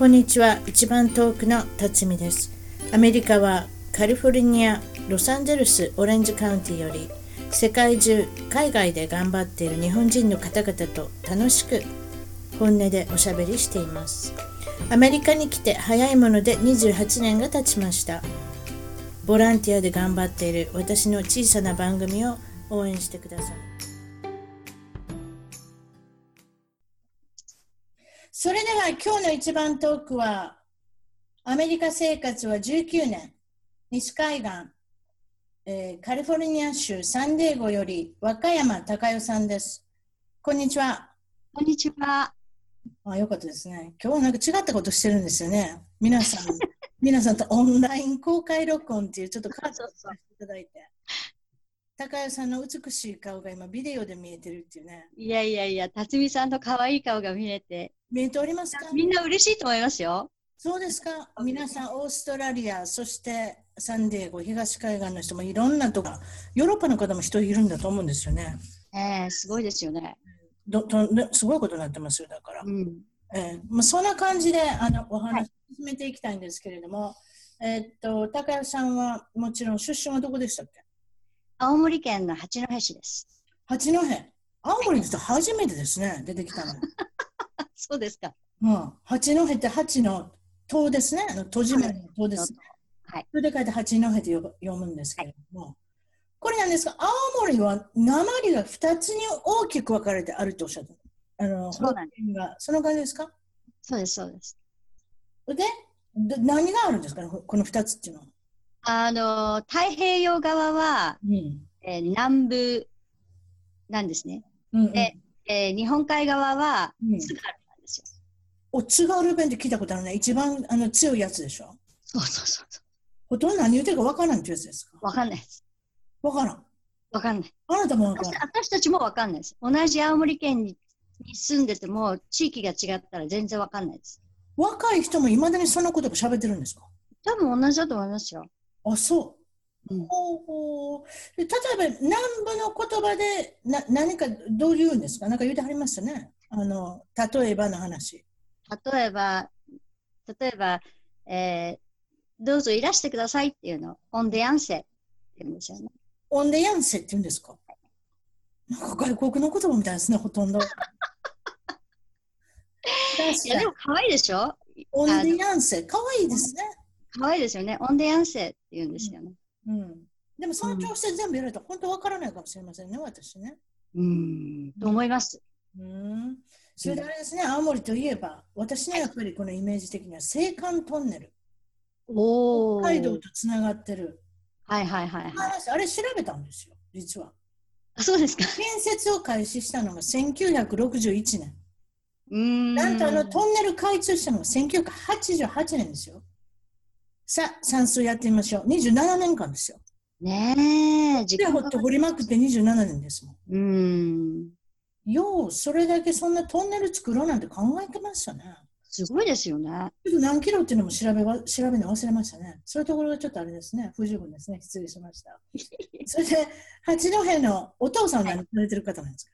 こんにちは。一番遠くの辰巳です。アメリカはカリフォルニアロサンゼルスオレンジカウンティより世界中海外で頑張っている日本人の方々と楽しく本音でおしゃべりしています。アメリカに来て早いもので28年が経ちました。ボランティアで頑張っている私の小さな番組を応援してください。それでは今日の一番トークはアメリカ生活は19年。西海岸、えー、カリフォルニア州サンディエゴより和歌山孝代さんです。こんにちは。こんにちは。あよかったですね。今日なんか違ったことしてるんですよね。皆さん皆さんとオンライン公開録音っていうちょっとカードさせていただいて高谷さんの美しい顔が今ビデオで見えてるっていうね。いやいやいや、辰巳さんの可愛い顔が見えて。見えておりますか？みんな嬉しいと思いますよ。そうですか？皆さん、オーストラリア、そしてサンディエゴ、東海岸の人もいろんなとこ、ヨーロッパの方も人いるんだと思うんですよね。えー、すごいですよね。どとすごいことになってますよ、だから。うん、えー、まあ、そんな感じであのお話を進めていきたいんですけれども、はい、えー、っと、高谷さんはもちろん出身はどこでしたっけ？青森県の八戸市です。八戸青森って初めてですね、出てきたの。そうですか。うん、八戸って八の塔ですね、あの戸締めの塔です、ね。はい。それで書いて八戸って読むんですけれども、はい、これなんですか、青森は鉛が二つに大きく分かれてあるとおっしゃった。あのそうなんですその感じですか？そうです、そうです。で、何があるんですか、ね、この二つっていうのは。あの、太平洋側は、うん、えー、南部なんですね。うんうん、で、えー、日本海側は津軽なんですよ。お津軽弁って聞いたことあるね。一番あの強いやつでしょ？そうそうそうそう。ほとんど何言ってるか分からんってやつですか？分かんないです。分からん。分かんない。あなたも分かんない。私たちも分かんないです。同じ青森県に住んでても、地域が違ったら全然分かんないです。若い人もいまだにそんなこと喋ってるんですか？多分同じだと思いますよ。あ、そう。うん、ほう例えば南部の言葉でな何かどう言うんですか？何か言うてはりましたね。あの例えばの話。例えば、例えば、えー、どうぞいらしてくださいっていうのを、オンデヤンセって言うんですよね。オンデヤンセって言うんですか？なんか外国の言葉みたいですね、ほとんど。いやでも可愛いでしょ？オンデヤンセ、可愛いですね。可愛いですよね。オンデヤンセって言うんですよね。うん。でもその調子で全部やられたら本当わからないかもしれませんね、私ね。うん。と思います。うん。それであれですね、青森といえば、私ね、やっぱりこのイメージ的には青函トンネル。お北海道とつながってる。はいはいはい、はい、あれ調べたんですよ、実は。あそうですか。建設を開始したのが1961年。うんなんとあのトンネル開通したのが1988年ですよ。さあ、算数やってみましょう。27年間ですよ。ねえ、時間で、掘りまくって27年ですもん。うん。よう、それだけそんなトンネル作ろうなんて考えてましたね。すごいですよね。ちょっと何キロっていうのも調べ調べるの忘れましたね。そういうところがちょっとあれですね。不十分ですね。失礼しました。それで、八戸のお父さんは何されてる方なんですか、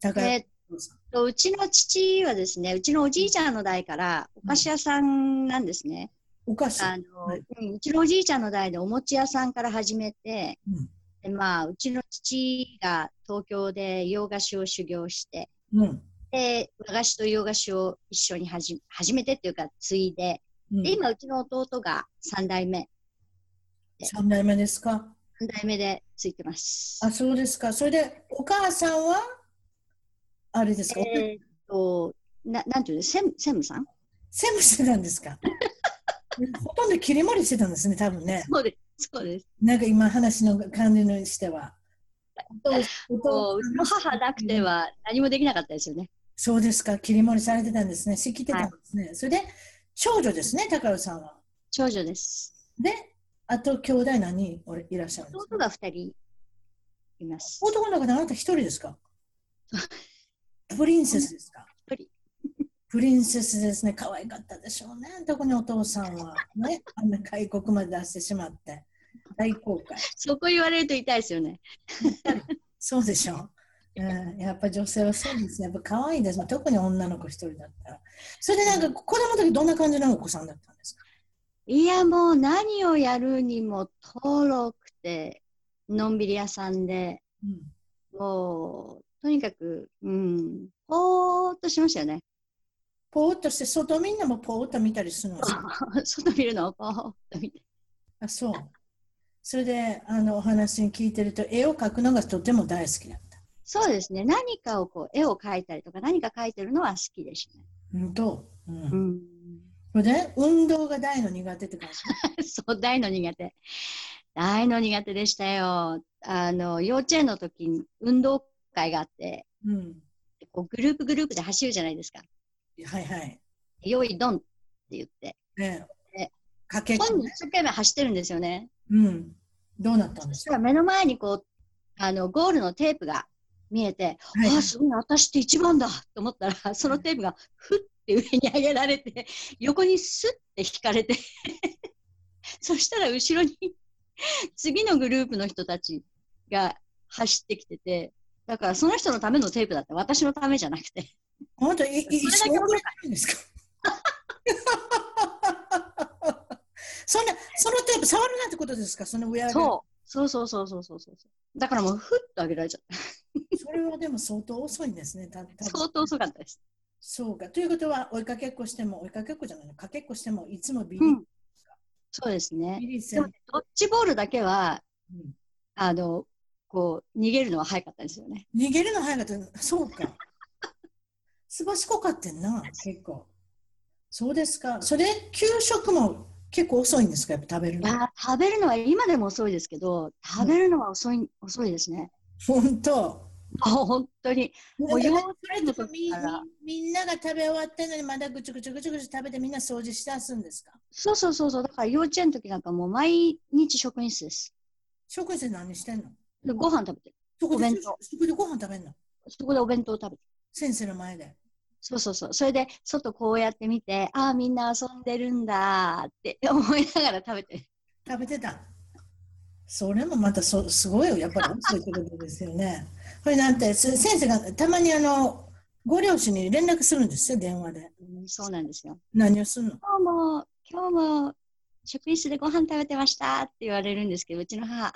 高えー、うちの父はですね、うちのおじいちゃんの代からお菓子屋さんなんですね。お菓子。あの、はい、うちのおじいちゃんの代でお餅屋さんから始めて、うん、でまあ、うちの父が東京で洋菓子を修行して、うん、で和菓子と洋菓子を一緒に始めてっていうか継いでうん、で今うちの弟が3代目。3代目ですか？3代目でついてます。あそうですか。それでお母さんはあれですか？えー、っとななんていうの？専務さん？専務してたんですか？ほとんど切り盛りしてたんですね、多分ね。そうです。そうです。なんか今話の感じにしては。うちの母なくては何もできなかったですよね。そうですか、切り盛りされてたんですね。仕切ってたんですね。はい、それで、長女ですね、高尾さんは。長女です。で、あと兄弟何人いらっしゃるんですか？弟が2人います。男の中であなた1人ですか？プリンセスですか？プリンセスですね。可愛かったでしょうね。特にお父さんは。ね。あんな開国まで出してしまって。大公開。そこ言われると痛いですよね。そうでしょう。うん、やっぱ女性はそうですね。やっぱ可愛いです。特に女の子一人だったら。それでなんか子供の時どんな感じのお子さんだったんですか？いやもう何をやるにもとろくて、のんびり屋さんで、うん、もうとにかく、うん、ぽーっとしましたよね。ぽーっとして、外みんなもぽーっと見たりするの 外見るの？をぽーっと見て。あ、そう。それで、あの、お話に聞いてると、絵を描くのがとても大好きだった。そうですね。何かをこう、絵を描いたりとか、何か描いてるのは好きでしたね。うんと。うん。うん、それで、運動が大の苦手って感じ？そう、大の苦手。大の苦手でしたよ。あの、幼稚園の時に運動会があって、うん、こうグループグループで走るじゃないですか。はいはい。用意ドンって言って。ねえ。かけ本人一生懸命走ってるんですよね。うん。どうなったんですか？目の前にこう、あの、ゴールのテープが見えて、はい、ああ、すごい、私って一番だと思ったら、そのテープがふって上に上げられて、横にスッて引かれて そしたら後ろに次のグループの人たちが走ってきてて、だからその人のためのテープだった。私のためじゃなくて。本当、い、一緒に覚えてるんですか？そんな、そのテープ触るなってことですか？その上そう。そうそうそうそうそうそう。だからもう、ふっと上げられちゃった。それはでも相当遅いんですね。た相当遅かったです。そうか。ということは、追いかけっこしても、追いかけっこじゃないの、かけっこしても、いつもビリ、うん、そうですね。ビリでもドッジボールだけは、うん、あの、こう、逃げるのは早かったですよね。逃げるの早かった。そうか。すばしこかってんな、結構。そうですか。それ、給食も結構遅いんですか？食べるの？いや、食べるのは今でも遅いですけど、食べるのは遅い、うん、遅いですね。本当？本当に。もう幼稚園の時からみんなが食べ終わったのにまだぐちゅぐちゅぐちゅぐちゅ食べてみんな掃除してすんですか？そうそうそうそう。だから幼稚園の時なんかもう毎日職員室です。職員室何してんの？で、ご飯食べてる。そこで、そこでご飯食べんの？そこでお弁当食べてる。先生の前で。そうそうそう。それで、外こうやって見て、ああ、みんな遊んでるんだって 思いながら食べて食べてた。それもまたそすごいよ。やっぱりそういうことですよね。これなんて、先生がたまにあの、ご両親に連絡するんですよ、電話で。うん、そうなんですよ。何をするの？今日も、今日も職員室でご飯食べてましたって言われるんですけど、うちの母、あ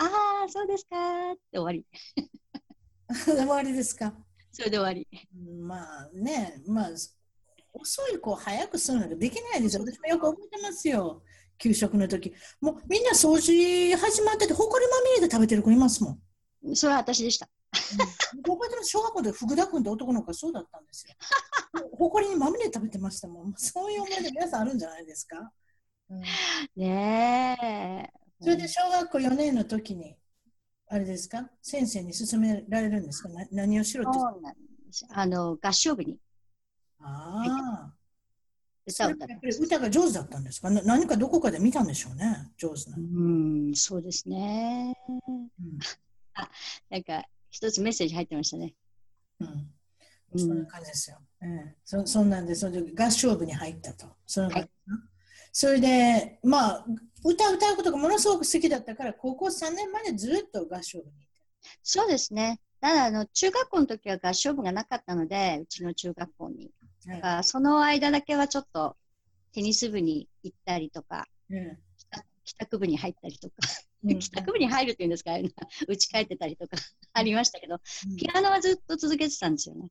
あ、そうですかって終わり。終わりですか？それで終わり。まあね、まあ、遅い子早くするのができないですよ。私もよく覚えてますよ。給食の時。もうみんな掃除始まってて、ほこりまみれで食べてる子いますもん。それは私でした。うん、覚えてます。小学校で福田君って男の子がそうだったんですよ。ほこりにまみれ食べてましたもん。そういう思い出皆さんあるんじゃないですかねえ。それで小学校4年の時に、あれですか？先生に勧められるんですか？何をしろってあの、合唱部に。ああ。歌が上手だったんですか？何かどこかで見たんでしょうね？上手な。うん、そうですね。うん、あ、なんか、一つメッセージ入ってましたね。うん。そんな感じですよ。ええ、そそんなんで、それで合唱部に入ったと。そのはいそれで、まあ、歌歌うことがものすごく好きだったから、高校3年までずっと合唱部にいて。そうですね。ただ、あの、中学校の時は合唱部がなかったので、うちの中学校に。だから、その間だけはちょっと、テニス部に行ったりとか、うん、帰宅部に入ったりとか、うん、帰宅部に入るっていうんですか、打ち帰ってたりとか ありましたけど、うん、ピアノはずっと続けてたんですよね。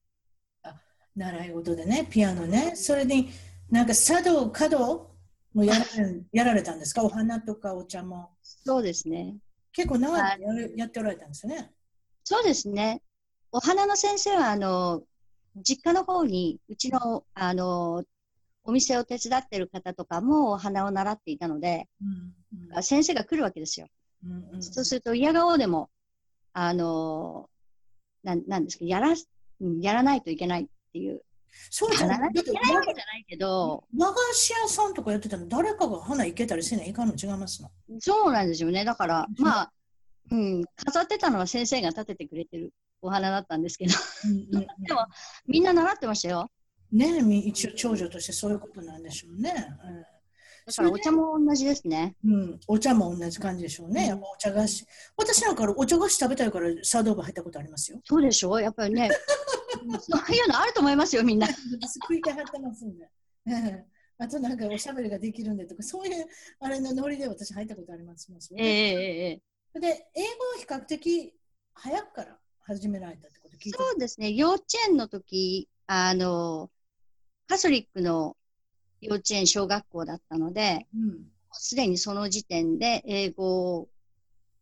あ習い事でね、ピアノね。それに、なんか茶道、華道もうやらやられたんですか？お花とかお茶も。そうですね。結構長くややっておられたんですよね。そうですね。お花の先生は、あの、実家の方に、うちの、あの、お店を手伝ってる方とかもお花を習っていたので、うんうん、先生が来るわけですよ。うんうん、そうすると、嫌顔でも、あの、ななんですか、やら、やらないといけないっていうそうじゃない。だって、和菓子屋さんとかやってたら、誰かが花いけたりせないかんの違いますのそうなんですよね。だから、まあ、うん、飾ってたのは先生が立ててくれてるお花だったんですけど、でも、みんな習ってましたよ。ね一応長女としてそういうことなんでしょうね。うん、だからお茶も同じですね。うん、お茶も同じ感じでしょうね。やっぱお茶菓子。私なんかお茶菓子食べたいからサードーバー入ったことありますよ。そうでしょ？やっぱりね。そういうのあると思いますよ、みんな。食い。気張ってますんで。あとなんかおしゃべりができるんでとか、そうい。うあれのノリで私入ったことありますもん。ねええー、で、英語は比較的早くから始められたってこと聞い。てそうですね。幼稚園の時、あの、カソリックの幼稚園、小学校だったので、す、で、にその時点で英語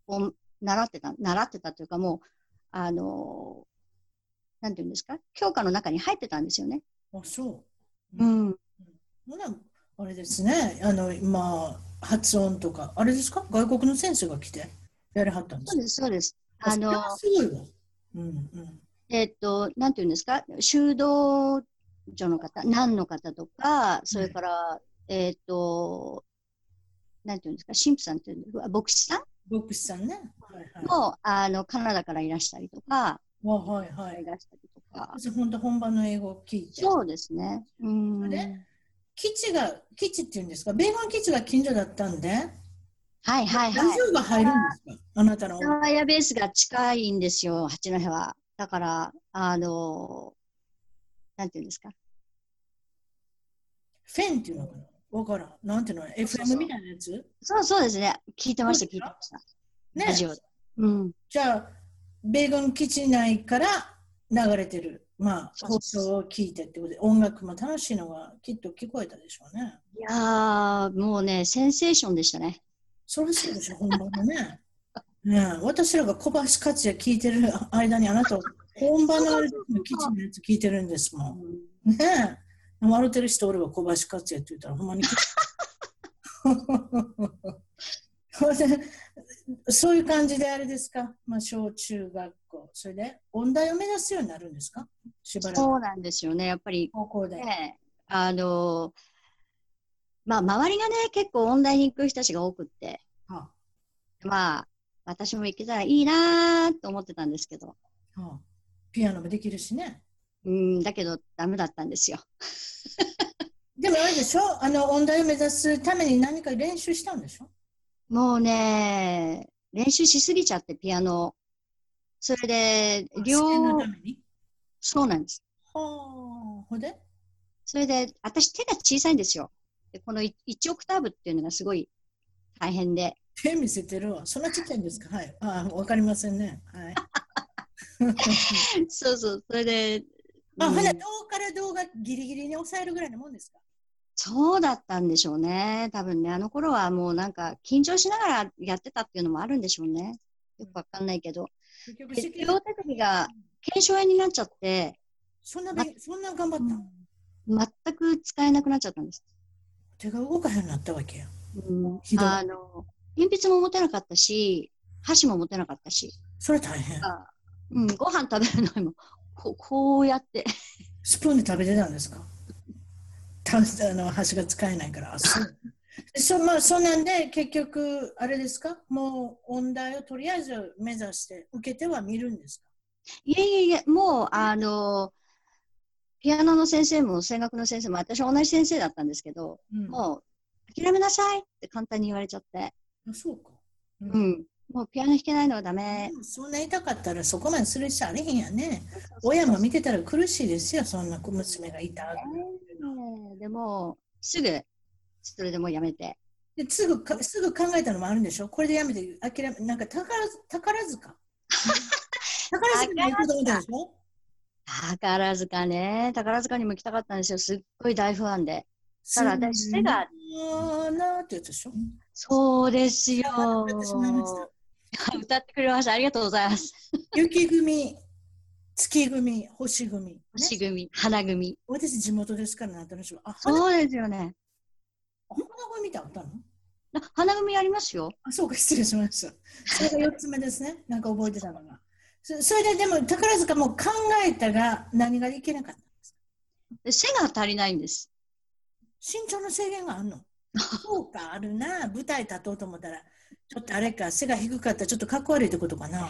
を習ってた、習ってたとい。うかもう、あの、なんていうんですか、教科の中に入ってたんですよね。あ、そう。うん。うん、あれですね、あの、今、発音とか、あれですか？外国の先生が来てやりはったんですそうです、そうです。あの、すごいわ。うんうん。えっと、なんていうんですか、修道女の方、何の方とか、それから、えっ、と、なんていうんですか、神父さんっていう牧師さん？牧師さんね。はいはい、もあのカナダからいらしたりとか、はいはい、いらしたりとか。本当本場の英語を聞いて。そうですね。うん。で、基地が、基地っていうんですか、米軍基地が近所だったんで、はいはいはい。ラジオが入るんですか？あなたの。エアベースが近いんですよ、八戸は。だから、あの、なんていうんですか？フェンっていうのかな？わからん。なんていうの ?FM みたいなやつ？そうそうですね。聞いてました、聞いてました。ね。ラジオで。うん。じゃあ、米軍基地内から流れてる、まあ、放送を聞いてってことで、音楽も楽しいのがきっと聞こえたでしょうね。いやー、もうね、センセーションでしたね。それそうでしょ、本番のね。ね私らが小橋克也聞いてる間にあなた本場の基地のやつ聞いてるんですもん。ねえ。笑ってる人俺は小橋克也って言ったらほんまに。そういう感じであれですか、まあ、小中学校、それで音大を目指すようになるんですか？しばらく。そうなんですよね、やっぱり。高校で。ね、あの、まあ、周りがね、結構音大に行く人たちが多くって、はあ、まあ、私も行けたらいいなと思ってたんですけど。はあ、ピアノもできるしね。うん、だけどダメだったんですよ。でもあれでしょ？あの音大を目指すために何か練習したんでしょ？もうね、練習しすぎちゃって、ピアノ。それで、両、そうなんです。はあ、ほで？それで、私手が小さいんですよ。でこの1オクターブっていうのがすごい大変で。手見せてるわ。そんなちっちゃいんですか？はい。あわかりませんね。はい。そうそう。それで。あ、ほ、うん、動から動画ギリギリに抑えるぐらいのもんですか？そうだったんでしょうね。多分ね、あの頃はもうなんか緊張しながらやってたっていうのもあるんでしょうね。よくわかんないけど。両手首が腱鞘炎になっちゃって。そんな、ま、そんな頑張った、うん、全く使えなくなっちゃったんです。手が動かへんなったわけや。うん、あの、鉛筆も持てなかったし、箸も持てなかったし。それ大変。うん、ご飯食べるのにも、ここうやって。スプーンで食べてたんですか？たあの箸が使えないから。そまあ、そんなんで結局、あれですか？もう音大をとりあえず目指して受けては見るんですか？いえいえいえ、もう、あの、ピアノの先生も声楽の先生も私同じ先生だったんですけど、うん、もう諦めなさいって簡単に言われちゃって。あそうか。うん、うん、もうピアノ弾けないのはダメ。そんな痛かったらそこまでする人あれへんやね。親も見てたら苦しいですよ、そんな小娘がいた。えー、でも、すぐ、それでもやめて。ですぐかすぐ考えたのもあるんでしょ？これでやめて諦め、なんか宝宝塚？宝塚に行くと思ったでしょ？宝塚ね。宝塚にも行きたかったんですよ。すっごい大ファンで。ただ私、背が。なってやつでしょ？そうですよ。歌ってくれました。ありがとうございます。雪組、月組、星組、ね、星組、花組。私地元ですからね、私は。あ、そうですよね。花組見たことあるの花組ありますよ。あ、そうか、失礼しました。それが4つ目ですね。なんか覚えてたのが。それででも宝塚も考えたが何がいけなかったんですか？背が足りないんです。身長の制限があるの？そうか、あるな。舞台立とうと思ったら、ちょっとあれか、背が低かったらちょっとかっこ悪いってことかな。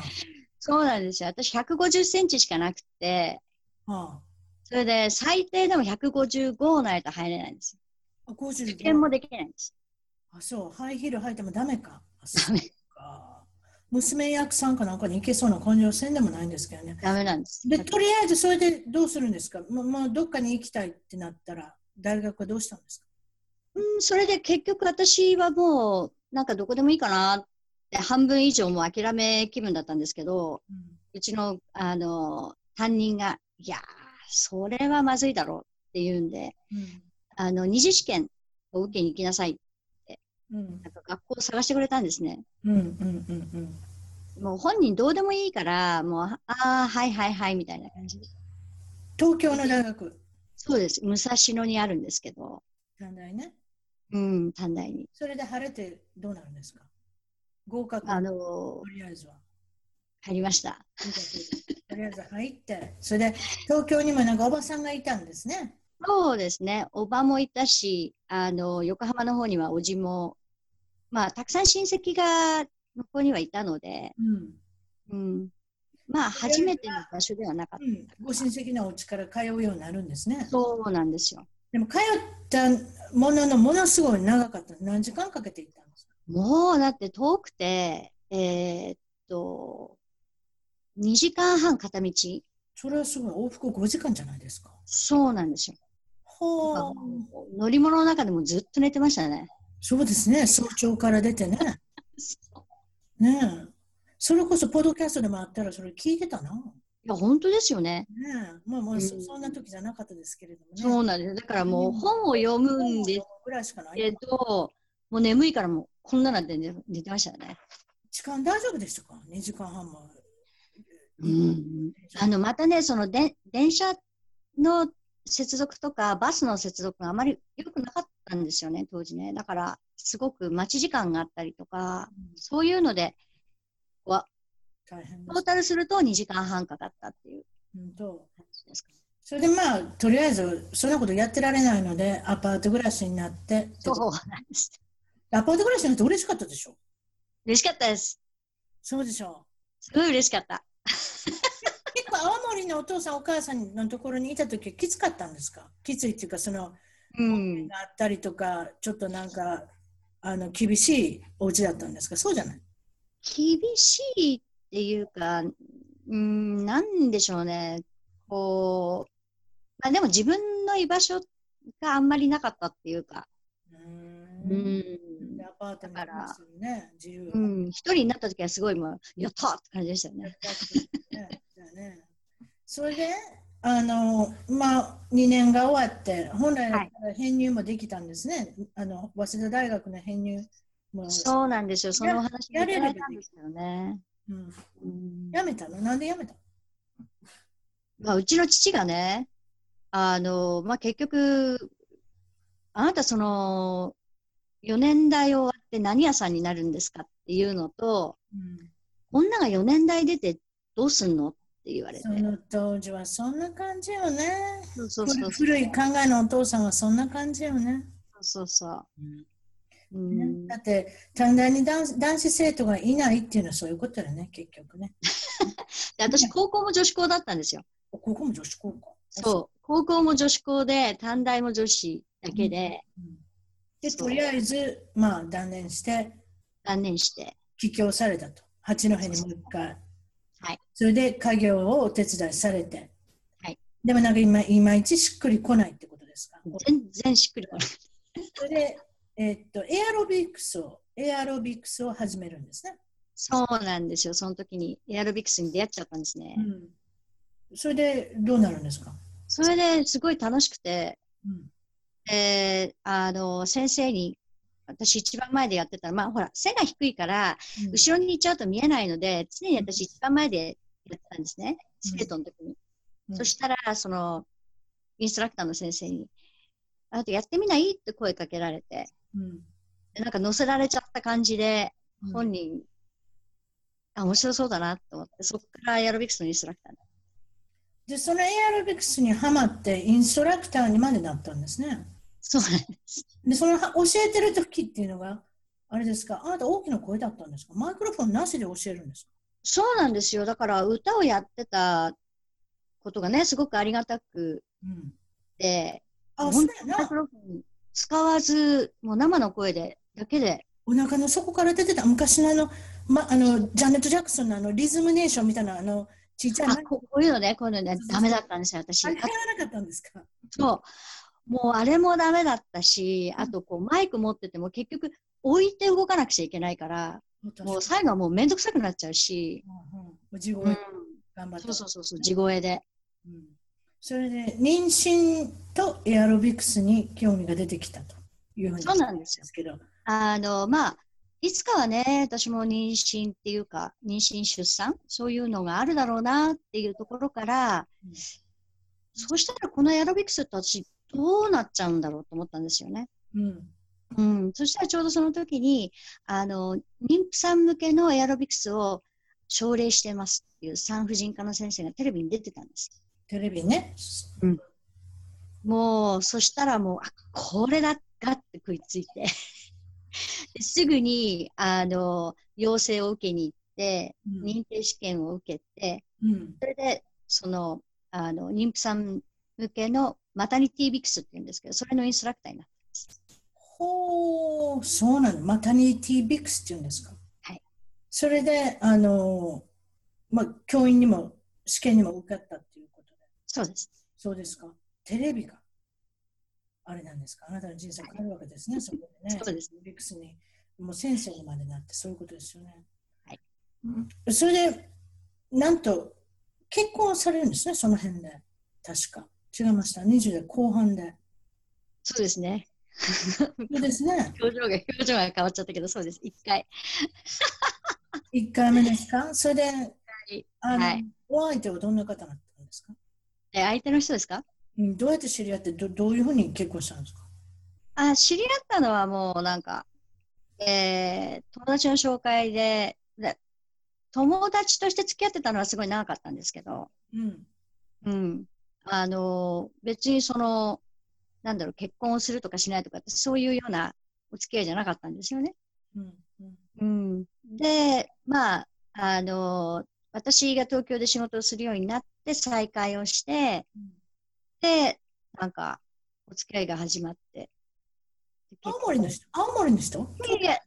そうなんですよ。私150センチしかなくて、はあ、それで最低でも155ないと入れないんですよ。あ、50受験もできないんです。あ、そう、ハイヒール履いてもダメか。ダメ。娘役さんかなんかに行けそうな感じはせんでもないんですけどね。ダメなんです。で、とりあえずそれでどうするんですか？もう、もうどっかに行きたいってなったら、大学はどうしたんですか？うん、それで結局私はもう、なんかどこでもいいかなって半分以上も諦め気分だったんですけど、うん、うちの、あの、担任が、いやそれはまずいだろうって言うんで、うん、あの、二次試験を受けに行きなさいって、うん、なんか学校を探してくれたんですね。うんうんうんうん。もう本人どうでもいいから、もう、ああ、はいはいはいみたいな感じで。東京の大学そうです。武蔵野にあるんですけど。短大ね。うん、短大に。それで晴れてどうなるんですか？合格あのー、とりあえずは。入りました。とりあえず入って、それで東京にもなんかおばさんがいたんですね。そうですね。おばもいたし、あの、横浜の方にはおじも、まあ、たくさん親戚が向こうにはいたので、うん。うん、まあ、初めての場所ではなかった、うん、ご親戚のお家から通うようになるんですね。そうなんですよ。でも、通ったもののものすごい長かった。何時間かけて行ったんですか？もう、だって遠くて、えー、っと、2時間半片道。それはすごい。往復5時間じゃないですか？そうなんですよ。ほう。乗り物の中でもずっと寝てましたね。そうですね。早朝から出てね。ねえ。それこそ、ポッドキャストでもあったら、それ聞いてたな。いや、本当ですよね。ねえ。まあまあ、うん、そんな時じゃなかったですけれどもね。そうなんです。だからもう、本を読むんですけど、もう眠いからもう、こんななんて寝てましたね。時間大丈夫でしたか ?2 時間半も。うん。あの、またね、そので、電車の接続とか、バスの接続があまり良くなかったんですよね、当時ね。だから、すごく待ち時間があったりとか、うん、そういうので、は、大変トータルすると2時間半かかったっていう感じですかね。それでまあ、とりあえず、そんなことやってられないので、アパート暮らしになって。そうなんです。アパート暮らしになって嬉しかったでしょ？嬉しかったです。そうでしょ？う。すごい嬉しかった。結構青森のお父さんお母さんのところにいた時はきつかったんですか？きついっていうかその、うん、があったりとかちょっとなんかあの厳しいお家だったんですか？そうじゃない？厳しいっていうか、うん、なんでしょうね。こう、まあでも自分の居場所があんまりなかったっていうか。うん。うん、アパートから、ね、自由。うん、一人になった時はすごいもう、やったって感じでしたよね。ねそれで、あの、まあ、2年が終わって、本来だったら編入もできたんですね。はい、あの、早稲田大学の編入も。そうなんですよ。その話やれるんですよね。うん。うん、やめたの？なんでやめたまあ、うちの父がね、あの、まあ、結局、あなたその、4年代終わって何屋さんになるんですかっていうのと、うん、女が4年代出てどうすんのって言われて。その当時はそんな感じよね。そうそうそう古い考えのお父さんはそんな感じよね。そうそうそう。うんね、だって、短大に男男子生徒がいないっていうのはそういうことだよね、結局ね。で 私、高校も女子校だったんですよ。高校も女子校か。そう。高校も女子校で、短大も女子だけで。うんうん、で、とりあえず、まあ、断念して。断念して。帰郷されたと。八戸にもう一回。はい。それで、家業をお手伝いされて。はい。でもなんか今、いまいちしっくりこないってことですか？全然しっくりこない。それで、えっと、エアロビクスを、エアロビクスを始めるんですね。そうなんですよ。その時にエアロビクスに出会っちゃったんですね。うん、それでどうなるんですか？それですごい楽しくて、うん、えー、あの、先生に、私一番前でやってたら、まあほら、背が低いから、うん、後ろに行っちゃうと見えないので、常に私一番前でやってたんですね。生徒の時に。そしたら、その、インストラクターの先生に、あとやってみない？って声かけられて、うん、なんか乗せられちゃった感じで、本人、うん、あ、面白そうだなと思って、そこからエアロビクスのインストラクターで、そのエアロビクスにはまって、インストラクターにまでなったんですね。そうなんです。で、その教えてる時っていうのが、あれですか、あなた大きな声だったんですか？マイクロフォンなしで教えるんですか？そうなんですよ。だから歌をやってたことがね、すごくありがたくて、うん、あ、そうやな。マイクロフォン使わず、もう生の声でだけで。お腹の底から出てた昔のあの、ま、あのジャネット・ジャクソンのあのリズムネーションみたいなあのちっちゃいあこういうのね、こういうのね、ダメだったんですよ、私。あれ、なかったんですか？そう。もうあれもダメだったし、あとこうマイク持ってても結局置いて動かなくちゃいけないから、もう最後はもうめんどくさくなっちゃうし。うん、地声、頑張って。そうそうそう、地声で。うん、それで、妊娠とエアロビクスに興味が出てきたというふうにそうなんですけど。あの、まあ、いつかはね、私も妊娠っていうか、妊娠出産、そういうのがあるだろうなっていうところから、うん、そうしたらこのエアロビクスって私どうなっちゃうんだろうと思ったんですよね。うん。うん、そしたらちょうどその時に、あの、妊婦さん向けのエアロビクスを奨励してますっていう産婦人科の先生がテレビに出てたんです。テレビね。うん。もう、そしたらもう、あ、これだがって食いついて すぐに、あの、要請を受けに行って、うん、認定試験を受けて、うん、それで、その、あの、妊婦さん向けのマタニティビクスって言うんですけど、それのインストラクターになってます。ほう、そうなの。マタニティビクスって言うんですか？はい。それで、あの、まあ、教員にも、試験にも受かったって。そうです。そうですか。テレビが。あれなんですかあなたの人生変わるわけですね、そこでね。そうです。ビクスに、もう先生にまでなって、そういうことですよね。はい。うん、それで、なんと、結婚されるんですね、その辺で。確か。違いました。20代後半で。そうですね。そうですね。表情が、表情が変わっちゃったけど、そうです。一回。一回目ですか？それで、はい、あの、はい、お相手はどんな方だったんですか？え、相手の人ですか？どうやって知り合ってど、どういうふうに結婚したんですか？あ知り合ったのはもうなんか、えー、友達の紹介でで、友達として付き合ってたのはすごい長かったんですけど、うん。うん。あの、別にその、なんだろう、結婚をするとかしないとかって、そういうようなお付き合いじゃなかったんですよね。うん。うん、で、まあ、あの、私が東京で仕事をするようになって再会をして、うんで、なんか、お付き合いが始まって。青森の人？青森の人？いや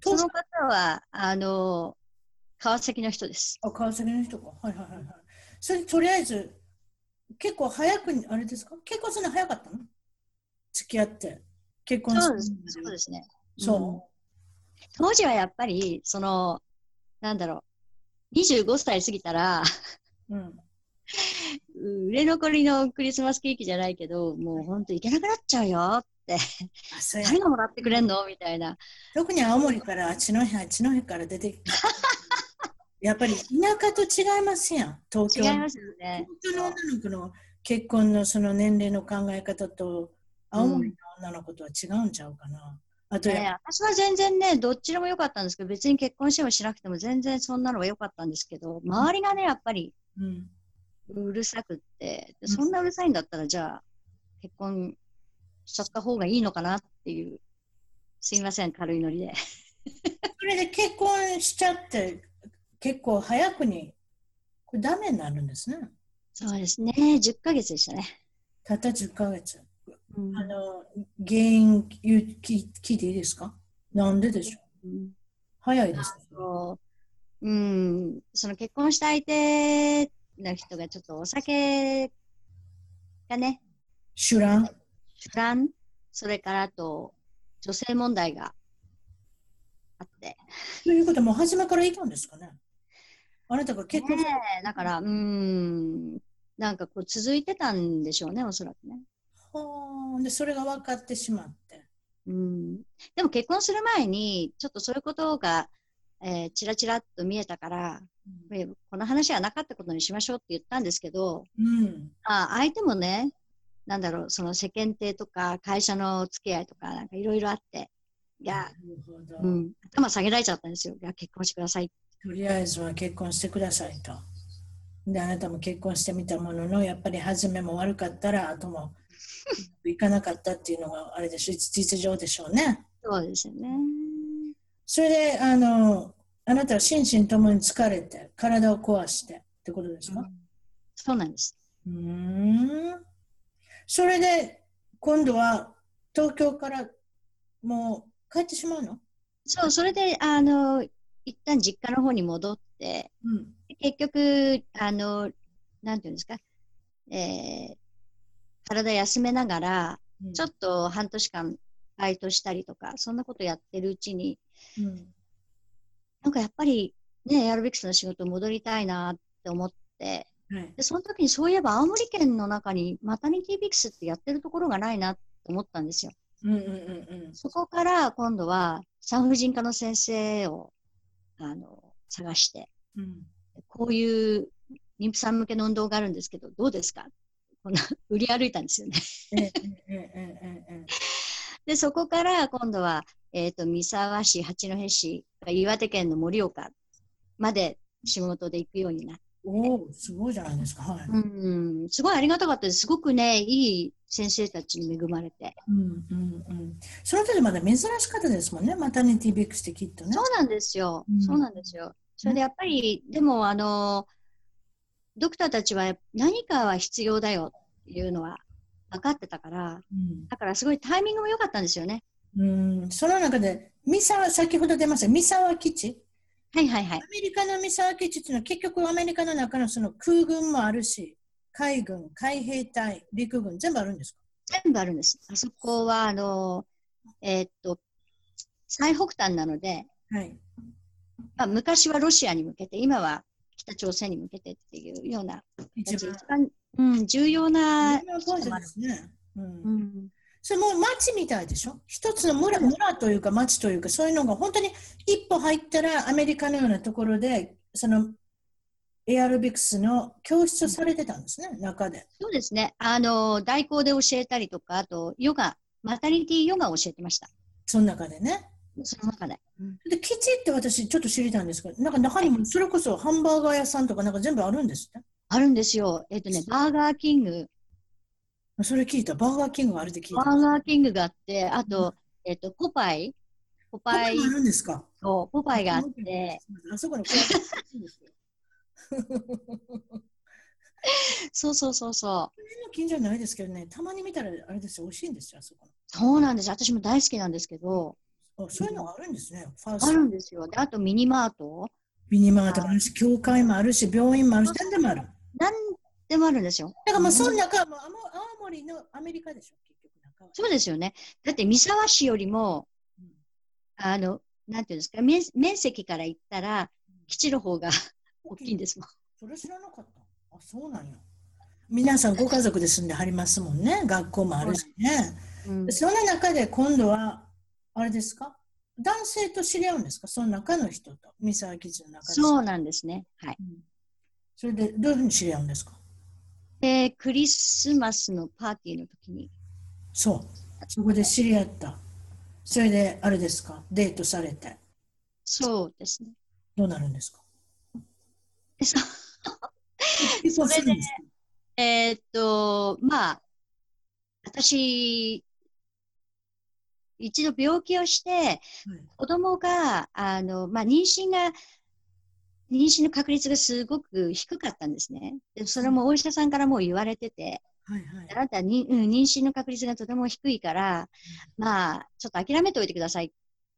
その方は、あの、川崎の人です。あ、川崎の人か。はいはいはいはい。それとりあえず、結構早くに、あれですか？結婚するの早かったの？付き合って。結婚するそうですね。そう、うん、当時はやっぱり、その、なんだろう、25歳過ぎたら、うん、売れ残りのクリスマスケーキじゃないけど、もう本当行けなくなっちゃうよって。誰がもらってくれんのみたいな。特に青森からあっちの辺、あっちの辺から出てきた。やっぱり田舎と違いますやん、東京。違いますよね。東京の女の子の結婚のその年齢の考え方と、青森の女の子とは違うんちゃうかな。あと、ね、私は全然ね、どっちでもよかったんですけど、別に結婚してもしなくても全然そんなのが良かったんですけど、周りがね、やっぱり、うん、うるさくって、そんなうるさいんだったら、じゃあ、結婚しちゃった方がいいのかなっていう、すいません、軽いノリで。それで結婚しちゃって、結構早くに、これダメになるんですね。そうですね、10ヶ月でしたね。たった10ヶ月。うん、あの、原因聞聞いていいですか？なんででしょう、うん、早いです、ね。うん、その結婚した相手の人がちょっとお酒がね、酒乱酒乱それからあと、女性問題があって。ということはもう初めからいたんですかね？あなたが結婚ねだから、うん、なんかこう続いてたんでしょうね、おそらくね。はあ、で、それが分かってしまって。うん、でも結婚する前に、ちょっとそういうことが、えー、ちらちらっと見えたから、うん、この話はなかったことにしましょうって言ったんですけど、うん、あ相手もね、なんだろう、その世間体とか会社の付き合いとか、なんかいろいろあって、いや、うん、頭下げられちゃったんですよ。いや、結婚してください。とりあえずは結婚してくださいと。で、あなたも結婚してみたものの、やっぱり初めも悪かったら、あとも行かなかったっていうのがあれでしょ、実情でしょうね。そうですよね。それで、あの、あなたは心身ともに疲れて、体を壊してってことですか、うん、そうなんです。うん。それで、今度は東京からもう帰ってしまうの？そう、それで、あの、一旦実家の方に戻って、うん、結局、あの、なんていうんですか、えー、体休めながら、うん、ちょっと半年間バイトしたりとか、そんなことやってるうちに、うん、なんかやっぱりね、エアロビクスの仕事戻りたいなって思って、はい、でその時にそういえば青森県の中にマタニティビクスってやってるところがないなって思ったんですよ。うんうんうんうん、そこから今度は産婦人科の先生をあの探して、うん、こういう妊婦さん向けの運動があるんですけど、どうですか？こんな 売り歩いたんですよねで、そこから今度は、えっ、ー、と、三沢市、八戸市、岩手県の盛岡まで仕事で行くようになって。おお、すごいじゃないですか。はい。うん、すごいありがたかったです。すごくね、いい先生たちに恵まれて。うんうんうん。その時まだ珍しかったですもんね、マタニティビックスってきっとね。そうなんですよ。うん、そうなんですよ。それでやっぱり、でもあの、ドクターたちは何かは必要だよっていうのは分かってたから、うん、だからすごいタイミングも良かったんですよね。うん、その中で、三沢、先ほど出ました、三沢基地。はいはいはい。アメリカの三沢基地っていうのは結局アメリカの中のその空軍もあるし、海軍、海兵隊、陸軍、全部あるんですか？全部あるんです。あそこは、あの、えー、っと、最北端なので、はい。まあ、昔はロシアに向けて、今は北朝鮮に向けてっていうような、一番、うん、重要な。重要なですね。うん、うんそれも町みたいでしょ？一つの村村というか町というかそういうのが本当に一歩入ったらアメリカのようなところでそのエアロビクスの教室をされてたんですね、中で。そうですね。あの、代行で教えたりとか、あと、ヨガ、マタニティヨガを教えてました。その中でね。その中で。うん、で、基地って私ちょっと知りたいんですけど、なんか中にもそれこそハンバーガー屋さんとかなんか全部あるんですって？あるんですよ。えっ、ー、とね、バーガーキング。それ聞いた。バーガーキングがあるって聞いた。バーガーキングがあって、あと、うん、えっ、ー、と、ポパイ。ポパイ。ポパイあるんですか？そう、ポパイがあって。あそこに そうそうそうそう。の近所ないですけどね、たまに見たらあれですよ、美味しいんですよ、あそこ。そうなんです。私も大好きなんですけど。あそういうのがあるんですね。あるんですよ。で、あとミニマート。ミニマートもあるし、教会もあるし、病院もあるし、何でもある。何でもあるんですよ。だからもうその中はもう青森のアメリカでしょ、結局中は。そうですよね。だって三沢市よりも、うん、あの、なんていうんですか、面面積から言ったら、基地の方が大きいんですもん。それ知らなかった。あ、そうなんや。皆さんご家族で住んではりますもんね。学校もあるしね。うん、その中で今度は、あれですか？男性と知り合うんですか？その中の人と、三沢基地の中で。そうなんですね。はい。うん、それで、どういうふうに知り合うんですか？で、クリスマスのパーティーの時に。そう。そこで知り合った。それで、あれですか？デートされて。そうですね。どうなるんですか？それで、えー、っと、まあ、私、一度病気をして、子供が、あの、まあ、妊娠が、妊娠の確率がすごく低かったんですね。でそれもお医者さんからもう言われてて、はいはい、あなたに、うん、妊娠の確率がとても低いから、うん、まあ、ちょっと諦めておいてくださいっ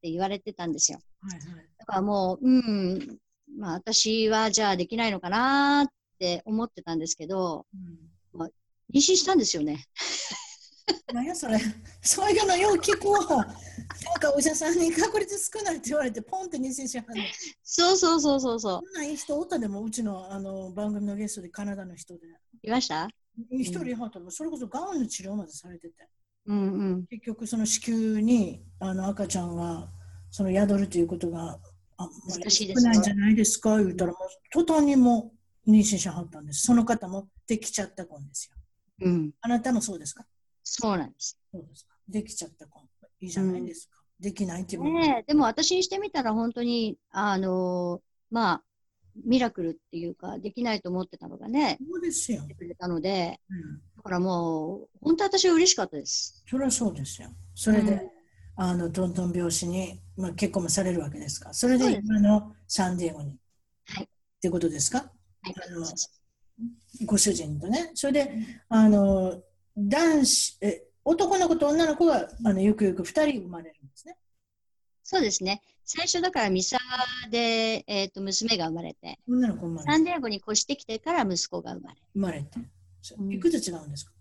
て言われてたんですよ。はいはい、だからもう、うん、まあ、私はじゃあできないのかなって思ってたんですけど、うん、まあ、妊娠したんですよね。何やそれ。そういうのよう聞くわ。なんかお医者さんに確率少ないって言われて、ポンって妊娠しはんの。そうそうそうそうそう。そんないい人おったでも、うちのあの番組のゲストでカナダの人で。いました？一人いはったの、それこそがんの治療までされてて。うんうん、結局その子宮にあの赤ちゃんがその宿るということがあ難しいですないんじゃないですか？言うたらもう途端にも妊娠しはったんですその方もできちゃった子ですよ、うん、あなたもそうですか？そうなんです。そうですか。できちゃった子いいじゃないですか、うん、できないっていうねでも私にしてみたら本当にあのまあミラクルっていうかできないと思ってたのがねそうですよ。くれたので、うん、だからもう本当私は嬉しかったです。それはそうですよ。それで、あのトントン拍子に、まあ、結婚もされるわけですか。それで今のサンディエゴに、はい、ってことですか、はい、あのご主人とね。それで、あの男子え男の子と女の子があのよくよく2人生まれるんですねそうですね。最初だからミサで、えーと、娘が生まれて、女の子生まれサンディエゴに越してきてから息子が生まれ。生まれて。いくつ違うんですか、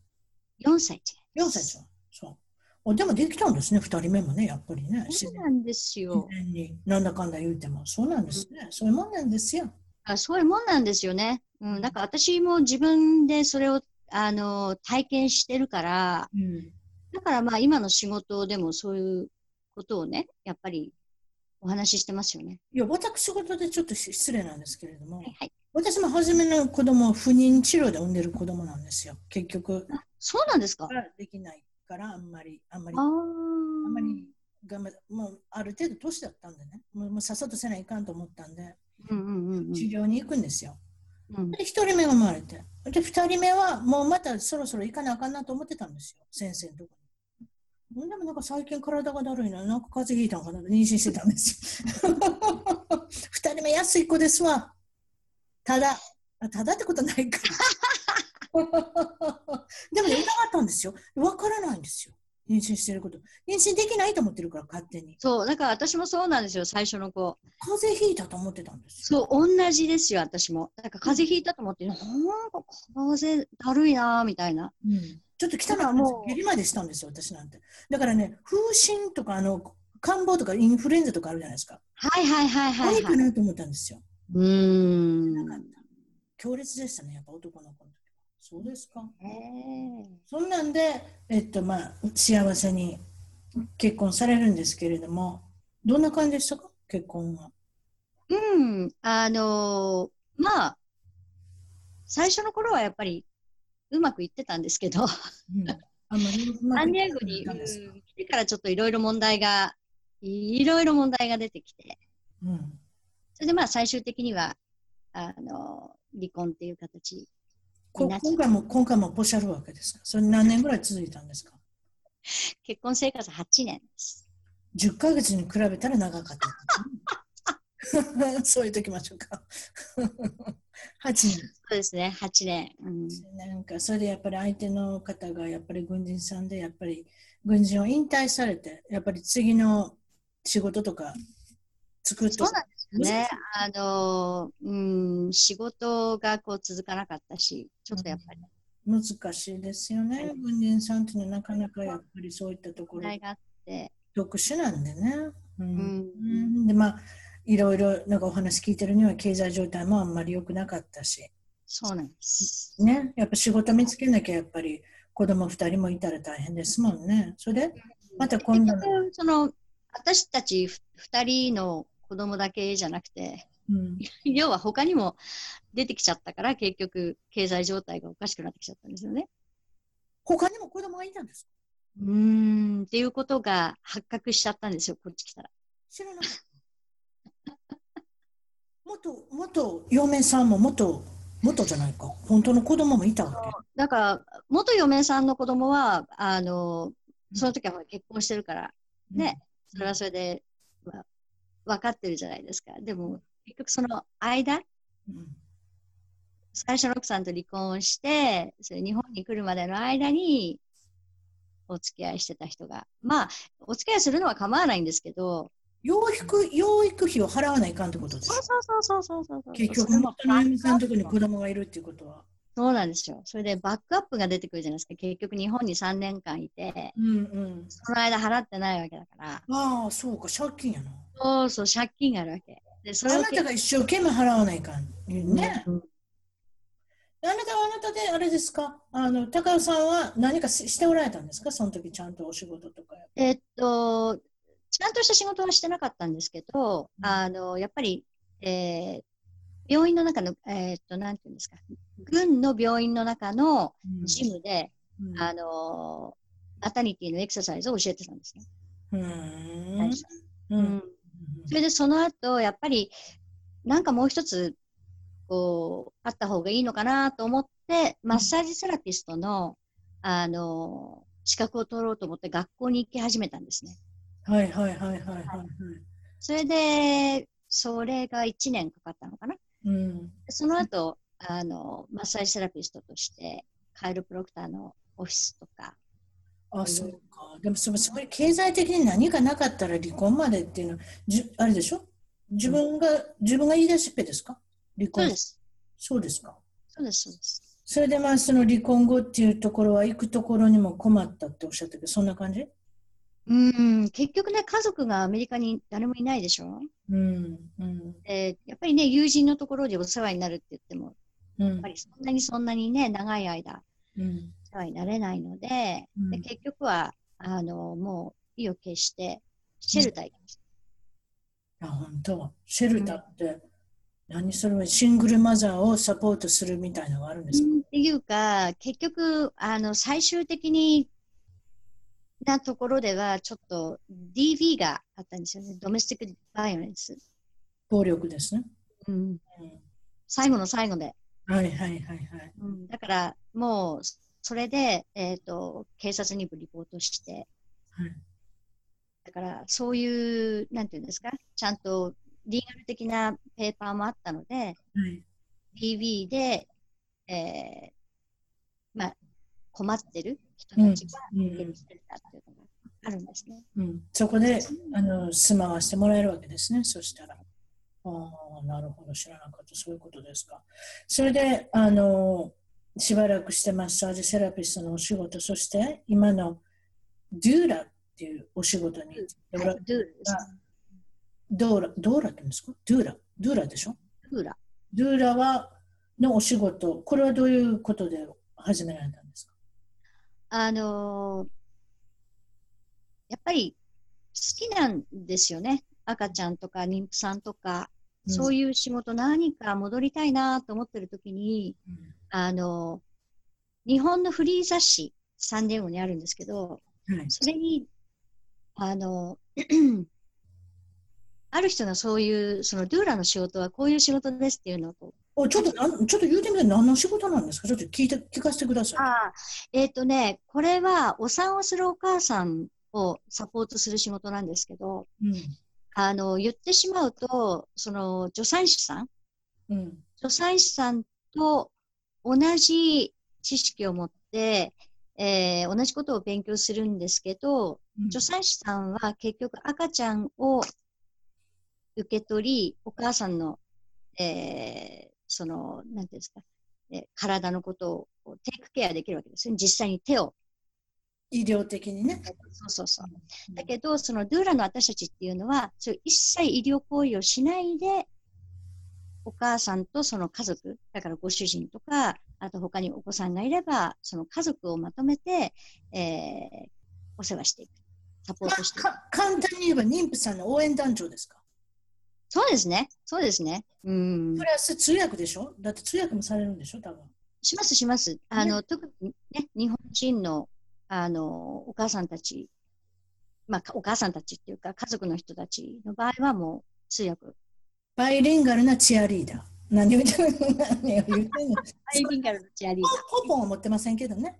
うん、?4 歳違う。4歳違う。そう。でもできたんですね、2人目もね、やっぱりね。そうなんですよ。になんだかんだ言うても、そうなんですね。うん、そういうもんなんですよ。あそういうもんなんですよね。うん、だから私も自分でそれをあの体験してるから、うん、だからまあ今の仕事でもそういうことをね、やっぱりお話ししてますよね。いや、私事でちょっと失礼なんですけれども、はいはい、私も初めの子供不妊治療で産んでる子供なんですよ、結局。そうなんですか？できないから、あんまり、あんまり、あんまりがもうある程度年だったんでね、もうもうさっさとせないかんと思ったんで、うんうんうんうん、治療に行くんですよ。うん、で、1人目が生まれて、で、2人目はもうまたそろそろ行かなあかんなと思ってたんですよ、先生のところでもなんか最近体がだるいな、なんか風邪ひいたんかな、妊娠してたんですよ。2人目安い子ですわ。ただ、ただってことないか。でもね、疑ったんですよ。わからないんですよ。妊娠してること。妊娠できないと思ってるから、勝手に。そう、だから私もそうなんですよ、最初の子。風邪ひいたと思ってたんですよ。そう、同じですよ、私も。なんか風邪ひいたと思って、なんか風邪だるいなみたいな。うんちょっと汚いもう下痢までしたんですよ、私なんて。だからね、風疹とか、あの、感冒とかインフルエンザとかあるじゃないですか。はいはいはいはい、はい。何かなと思ったんですよ。うん。強烈でしたね、やっぱ男の子の。そうですか。そんなんで、えっと、まあ、幸せに結婚されるんですけれども、どんな感じでしたか、結婚は。うん、あのー、まあ、最初の頃はやっぱりうまくいってたんですけど、うん、サンディエゴに、来てからちょっといろいろ問題が、いろいろ問題が出てきて、うん、それでまあ最終的には、あの、離婚っていう形今回も、今回もポシャるわけですか？それ何年ぐらい続いたんですか？結婚生活8年です。10ヶ月に比べたら長かった。そう言っときましょうか。8年。そうですね、8年。うん、なんかそれでやっぱり相手の方がやっぱり軍人さんで、やっぱり軍人を引退されて、やっぱり次の仕事とか作ってそうなんですね。あの、うん、仕事がこう続かなかったし、ちょっとやっぱり。難しいですよね。軍人さんっていうのはなかなかやっぱりそういったところ特殊なんでね。うん、うん、でまあいろいろなんかお話聞いてるには経済状態もあんまり良くなかったし。そうなんです。ね、やっぱ仕事見つけなきゃやっぱり子供2人もいたら大変ですもんね。それ？で、また今度その私たち2人の子供だけじゃなくて、うん、要は他にも出てきちゃったから結局経済状態がおかしくなってきちゃったんですよね。他にも子供がいたんですか？うーんっていうことが発覚しちゃったんですよ、こっち来たら。知らなかった。元、元嫁さんも元、元じゃないか。本当の子供もいたわけ？だから、元嫁さんの子供は、あの、その時は結婚してるから、ね、うん、それはそれで、まあ、分かってるじゃないですか。でも、結局その間、うん、最初の奥さんと離婚して、それ日本に来るまでの間に、お付き合いしてた人が。まあ、お付き合いするのは構わないんですけど、養育、養育費を払わないかんってことですそうそうそうそうそうそう。結局、本当の嫁さんのところに子供がいるっていうことは。そうなんですよ。それでバックアップが出てくるじゃないですか。結局日本に3年間いて、うんうん、その間払ってないわけだから。ああ、そうか、借金やな。そうそう、借金があるわけ。でそれあなたが一生懸命払わないかん。ね。うん、あなたはあなたで、あれですか？あの、高尾さんは何かしておられたんですか？その時ちゃんとお仕事とか。えっと、ちゃんとした仕事はしてなかったんですけど、うん、あの、やっぱり、えー、病院の中の、えー、っと、なんていうんですか、軍の病院の中のジムで、うん、あの、マタニティのエクササイズを教えてたんですね。うん。うん。それでその後、やっぱり、なんかもう一つ、こう、あった方がいいのかなと思って、マッサージセラピストの、あの、資格を取ろうと思って学校に行き始めたんですね。はいはいはいはいはい、はい。それで、それが1年かかったのかな。うん、その後、あの、マッサージセラピストとして、カイロプロクターのオフィスとか、あ、そうか。でもそそこに経済的に何かなかったら離婚までっていうのは、じあれでしょ？自分が、自分が言い出しっぺですか？離婚。そうです。そうですか。そうです、そうです。それでまあその離婚後っていうところは行くところにも困ったっておっしゃったけど、そんな感じ？うん、結局ね、家族がアメリカに誰もいないでしょ？うんうん、えー、やっぱりね、友人のところでお世話になるって言っても、うん、やっぱりそんなにそんなにね、長い間、うん、お世話になれないので、うん、で結局は、あの、もう意を決して、シェルター行きました。あ、本当。シェルターって、何それシングルマザーをサポートするみたいなのがあるんですか、っていうか、結局、あの、最終的になところでは、ちょっと DV があったんですよね。ドメスティックバイオレンス。暴力ですね。うん。うん、最後の最後で。はいはいはいはい。うん、だから、もう、それで、えっ、ー、と、警察にリポートして、はい、だから、そういう、なんていうんですか、ちゃんとリーガル的なペーパーもあったので、はい、DV で、えー、まあ、困ってる人たちが手にしてたっていうのがあるんですね。うん、そこであの住まわせてもらえるわけですね、そしたら。ああ、なるほど、知らなかった、そういうことですか。それで、あの、しばらくしてマッサージセラピストのお仕事、そして今のドゥーラっていうお仕事に、ドゥーラ、ドーラ、ドーラって言うんですか？ドゥーラ、ドゥーラでしょ？ドゥーラ。ドゥーラは、のお仕事、これはどういうことで始められたんですかあのー、やっぱり好きなんですよね。赤ちゃんとか妊婦さんとか、うん、そういう仕事何か戻りたいなと思ってる時に、うん、あのー、日本のフリー雑誌、サンデーゴにあるんですけど、はい、それに、あのー、ある人がそういう、そのドゥーラの仕事はこういう仕事ですっていうのをおちょっとちょっと言うてみて何の仕事なんですか？ちょっと聞いて聞かせてください。あえっ、ー、とね、これはお産をするお母さんをサポートする仕事なんですけど、うん、あの言ってしまうと、その助産師さん、うん、助産師さんと同じ知識を持って、えー、同じことを勉強するんですけど、うん、助産師さんは結局赤ちゃんを受け取り、お母さんの、えー、その、なんていうんですか、え体のことをテイクケアできるわけですね。実際に手を。医療的にね。そうそうそう。だけど、そのドゥーラの私たちっていうのは、そういう一切医療行為をしないで、お母さんとその家族、だからご主人とか、あと他にお子さんがいれば、その家族をまとめて、えー、お世話していく。サポートしていく。簡単に言えば妊婦さんの応援団長ですか？そうですね。そうですね。うん。プラス通訳でしょ？だって通訳もされるんでしょ？多分。します、します。あの、ね、特にね、日本人の、あの、お母さんたち、まあ、お母さんたちっていうか、家族の人たちの場合はもう通訳。バイリンガルなチアリーダー。何を言ってんの何を言ってバイリンガルなチアリーダー。ポンポンは持ってませんけどね。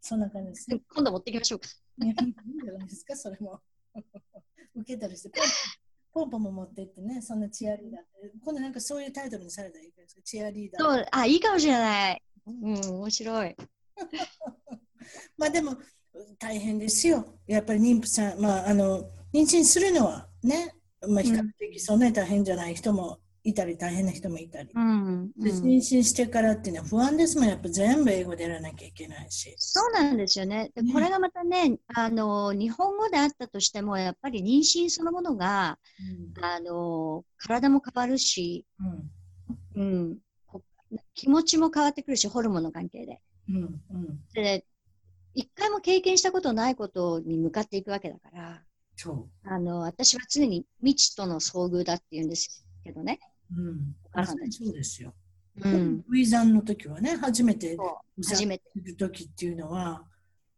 そんな感じです。今度持ってきましょうか。いいんじゃないですか、それも。受けたりして、ポンポンも持ってってね、そんなチアリーダー。今度なんかそういうタイトルにされたらいいですか、チアリーダー。そう、あ、いいかもしれない。うん、面白い。まあでも、大変ですよ。やっぱり妊婦さん、まあ、あの、妊娠するのはね、まあ、比較的そんなに大変じゃない人もいたり大変な人もいたり、うんうん、で妊娠してからっていうのは不安ですもん。やっぱ全部英語でやらなきゃいけないし。そうなんですよね。で、これがまたねあの日本語であったとしてもやっぱり妊娠そのものが、うん、あの体も変わるし、うん、うん、気持ちも変わってくるしホルモンの関係で,、うんうん、で一回も経験したことないことに向かっていくわけだからあの私は常に未知との遭遇だっていうんですけどね。うん、あそうですよ。うん、ウィザンの時はね、初めて初めてる時っていうのは、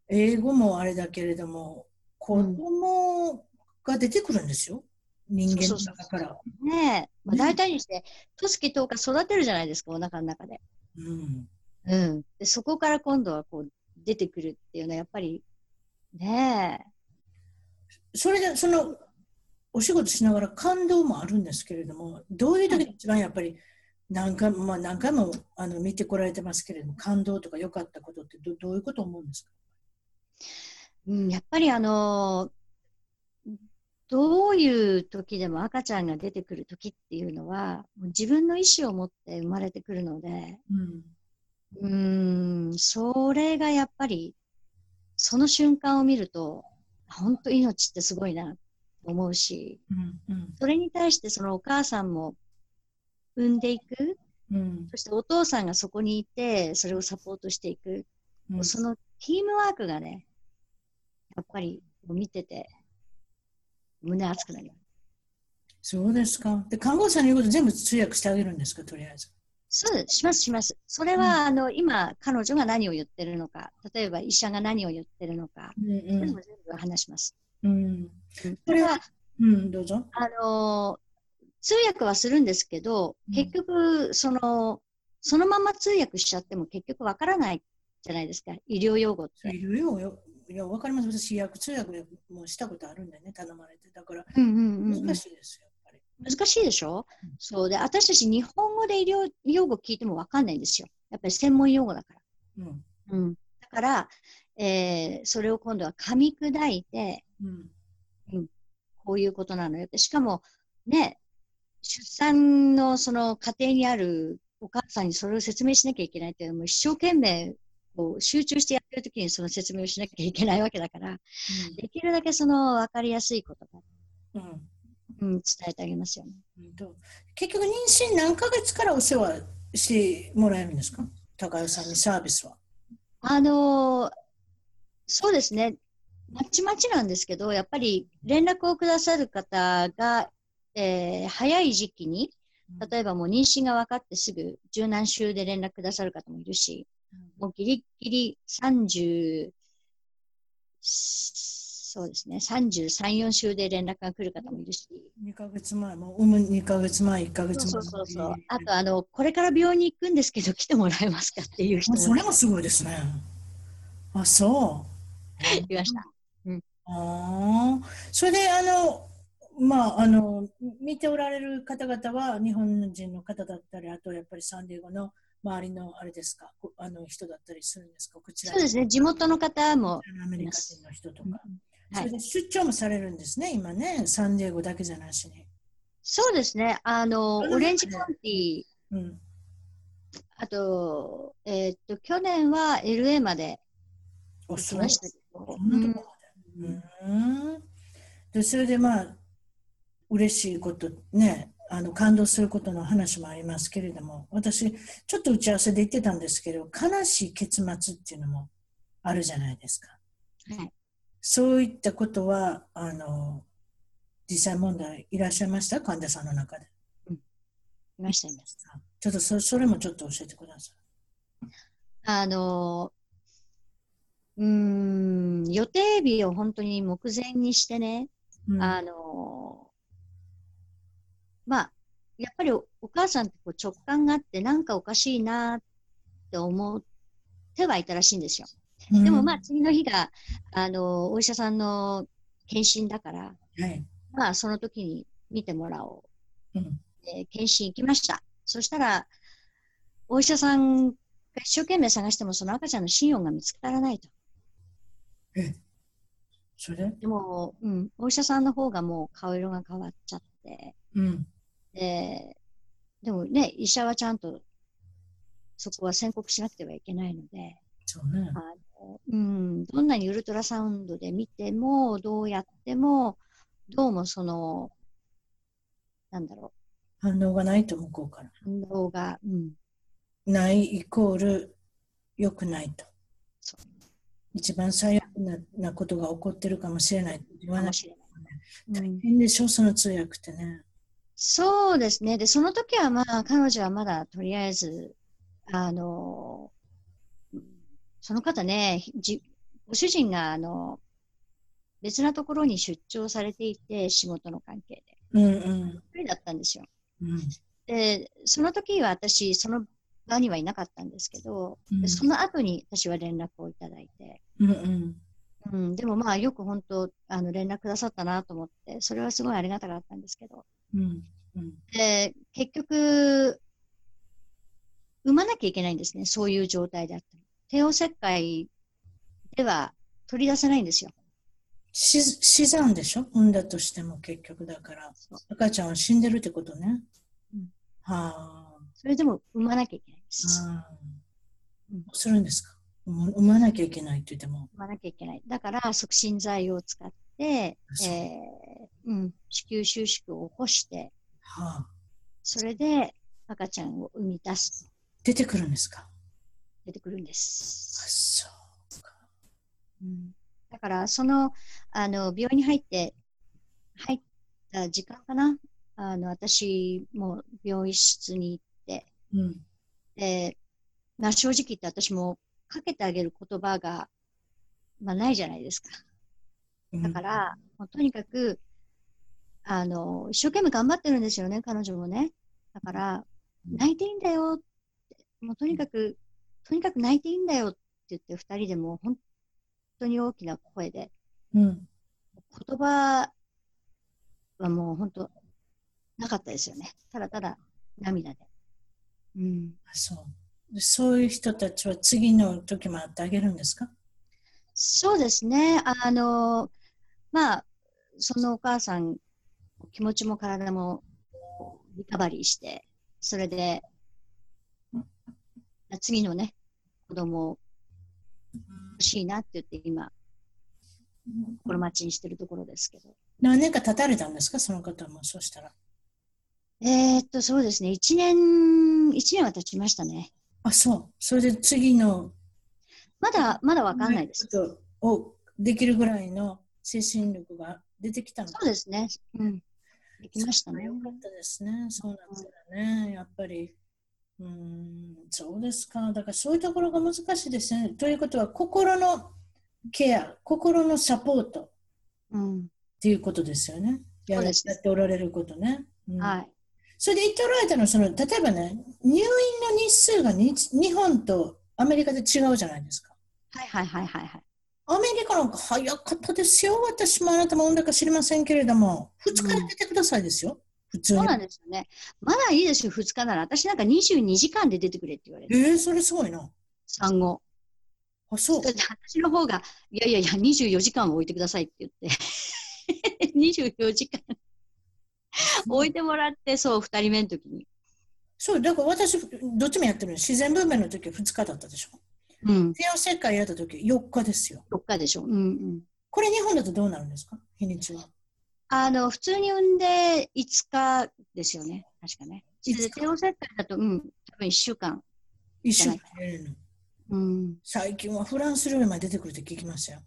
英語もあれだけれども、子供が出てくるんですよ。人間の中から。ねえ、まあ、大体にして、とすき10日育てるじゃないですか、お腹の中で。うん。うん。で、そこから今度はこう出てくるっていうのは、やっぱり、ねえ。それで、その、お仕事しながら感動もあるんですけれども、どういう時が一番やっぱり何回,、まあ、何回もあの見てこられてますけれども、感動とか良かったことってどどういうこと思うんですか？うん、やっぱりあのどういう時でも赤ちゃんが出てくる時っていうのは、自分の意思を持って生まれてくるので、うん、うんそれがやっぱり、その瞬間を見ると、本当命ってすごいなと思うし、うんうん、それに対してそのお母さんも産んでいく、うん、そしてお父さんがそこにいて、それをサポートしていく、うん、そのチームワークがね、やっぱり見てて、胸熱くなります。そうですか。で、看護師さんの言うこと全部通訳してあげるんですか、とりあえず。そう、します、します。それは、うん、あの、今、彼女が何を言ってるのか、例えば医者が何を言ってるのか、うんうん、全部話します。うん。それは、うん、どうぞ。あの、通訳はするんですけど、結局、その、そのまま通訳しちゃっても結局わからないじゃないですか、医療用語って。医療用語？いや、わかります。私、薬通訳もしたことあるんだよね、頼まれて。だから、難しいですよ、やっぱり。難しいでしょ、うん、そうで、私たち日本語で医療用語聞いてもわかんないんですよ。やっぱり専門用語だから。うん。うん、だから、えー、それを今度は噛み砕いて、うん、うん、こういうことなのよ。しかも、ね、出産のその家庭にあるお母さんにそれを説明しなきゃいけないっていうのも一生懸命こう集中してやってる時にその説明をしなきゃいけないわけだから、うん、できるだけその分かりやすい言葉、うんうん、伝えてあげますよね。結局、妊娠何ヶ月からお世話してもらえるんですか？高代さんにサービスは。あのー、そうですね。まちまちなんですけど、やっぱり連絡をくださる方が、えー、早い時期に、例えばもう妊娠が分かってすぐ柔軟週で連絡くださる方もいるし、もうギリギリ30、そうですね、33、4週で連絡が来る方もいるし。2ヶ月前、もう産む2ヶ月前、1ヶ月前。そうそうそうあと、あの、これから病院に行くんですけど、来てもらえますかっていう人も。それもすごいですね。あ、そう。言いました。うん、ああ。それで、あの、まあ、あの、見ておられる方々は日本人の方だったり、あとやっぱりサンディエゴの周りのあれですか？あの人だったりするんですか？こちらそうですね、地元の方も。アメリカ人の人とか。うん、それで出張もされるんですね、今ね、サンディエゴだけじゃなしに。そうですね、あの、オレンジカウンティ、うん、あと、えー、っと、去年は LA まで行きましたけど。うん、でそれでまあ、嬉しいことね、あの感動することの話もありますけれども私ちょっと打ち合わせで言ってたんですけど悲しい結末っていうのもあるじゃないですか、はい、そういったことはあの実際問題いらっしゃいました？患者さんの中で、うん、いましたいました。ちょっとそそれもちょっと教えてください。あのうん予定日を本当に目前にしてね、うん、あのまあ、やっぱりお母さんってこう直感があって、なんかおかしいなって思ってはいたらしいんですよ。うん、でもまあ次の日が、あの、お医者さんの検診だから、はい、まあその時に見てもらおう。うん、で検診行きました。そしたら、お医者さんが一生懸命探してもその赤ちゃんの心音が見つからないと。えそれ？でも、うん、お医者さんの方がもう顔色が変わっちゃって、うん、で、でもね、医者はちゃんとそこは宣告しなくてはいけないので、そうね、あのうん、どんなにウルトラサウンドで見ても、どうやっても、どうもその、なんだろう。反応がないと向こうから。反応が、うん。ないイコール良くないと。一番最悪ななことが起こってるかもしれないって言わなきゃいけない。大変でしょ、その通訳ってね。そうですね。で、その時はまあ、彼女はまだとりあえず、あの、その方ね、じご主人が、あの、別なところに出張されていて、仕事の関係で。うんうん。一人だったんですよ。うん、で、その時は私、その場にはいなかったんですけど、うん、その後に私は連絡をいただいて、うんうん。うん、でもまあよく本当あの連絡くださったなと思ってそれはすごいありがたかったんですけど、うんうん、で結局産まなきゃいけないんですねそういう状態であった帝王切開では取り出せないんですよ。死産でしょ？産んだとしても結局だから。赤ちゃんは死んでるってことね。うん、はあ。それでも産まなきゃいけない。でうするんですか？産まなきゃいけないって言っても。産まなきゃいけない。だから促進剤を使って、えーうん、子宮収縮を起こして、はあ、それで赤ちゃんを生み出す。出てくるんですか？出てくるんです。あ、そうか。うん、だから、その、あの、病院に入って、入った時間かな？あの、私も病室に行って、うん、で、まあ、正直言って私もかけてあげる言葉が、まあ、ないじゃないですか。だから、もうとにかく、あの、一生懸命頑張ってるんですよね、彼女もね。だから、泣いていいんだよって、もうとにかく、とにかく泣いていいんだよって言って、二人でも本当に大きな声で、うん、言葉はもう本当、なかったですよね。ただただ涙で。うん。そうそういう人たちは次の時も会ってあげるんですか？そうですね。あの、まあ、そのお母さん、気持ちも体もリカバリーして、それで、次のね、子供を欲しいなって言って今、心待ちにしてるところですけど。何年か経たれたんですか、その方も、そうしたら。えー、っと、そうですね。1年、一年は経ちましたね。あ、そう。それで次の。まだ、まだわかんないです。をできるぐらいの精神力が出てきたのそうですね。うん。できましたね。よかったですね。そうなんですよね。やっぱり。うん、そうですか。だからそういうところが難しいですね。ということは、心のケア、心のサポート、うん、っていうことですよね。ややっておられることね。うん、はい。それで言っておられたのはその、例えばね、入院の日数が日本とアメリカで違うじゃないですか。はいはいはいはい、はい。アメリカなんか早かったですよ。私もあなたもんだか知りませんけれども、2日で出てくださいですよ。普通そうなんですよね。まだいいですよ、2日なら。私なんか22時間で出てくれって言われて。えー、それすごいな。産後。あ、そう。私の方が、いやいやいや、24時間置いてくださいって言って。24時間置いてもらって、そう、2人目の時に。そう、だから私、どっちもやってる自然分娩の時は2日だったでしょ。うん。帝王切開やった時4日ですよ。4日でしょ。うんうん。これ日本だとどうなるんですか？日にちは。あの、普通に産んで5日ですよね。確かね。帝王切開だと、うん、多分1週間。1週間。うん、最近はフランス料理まで出てくるって聞きましたよ。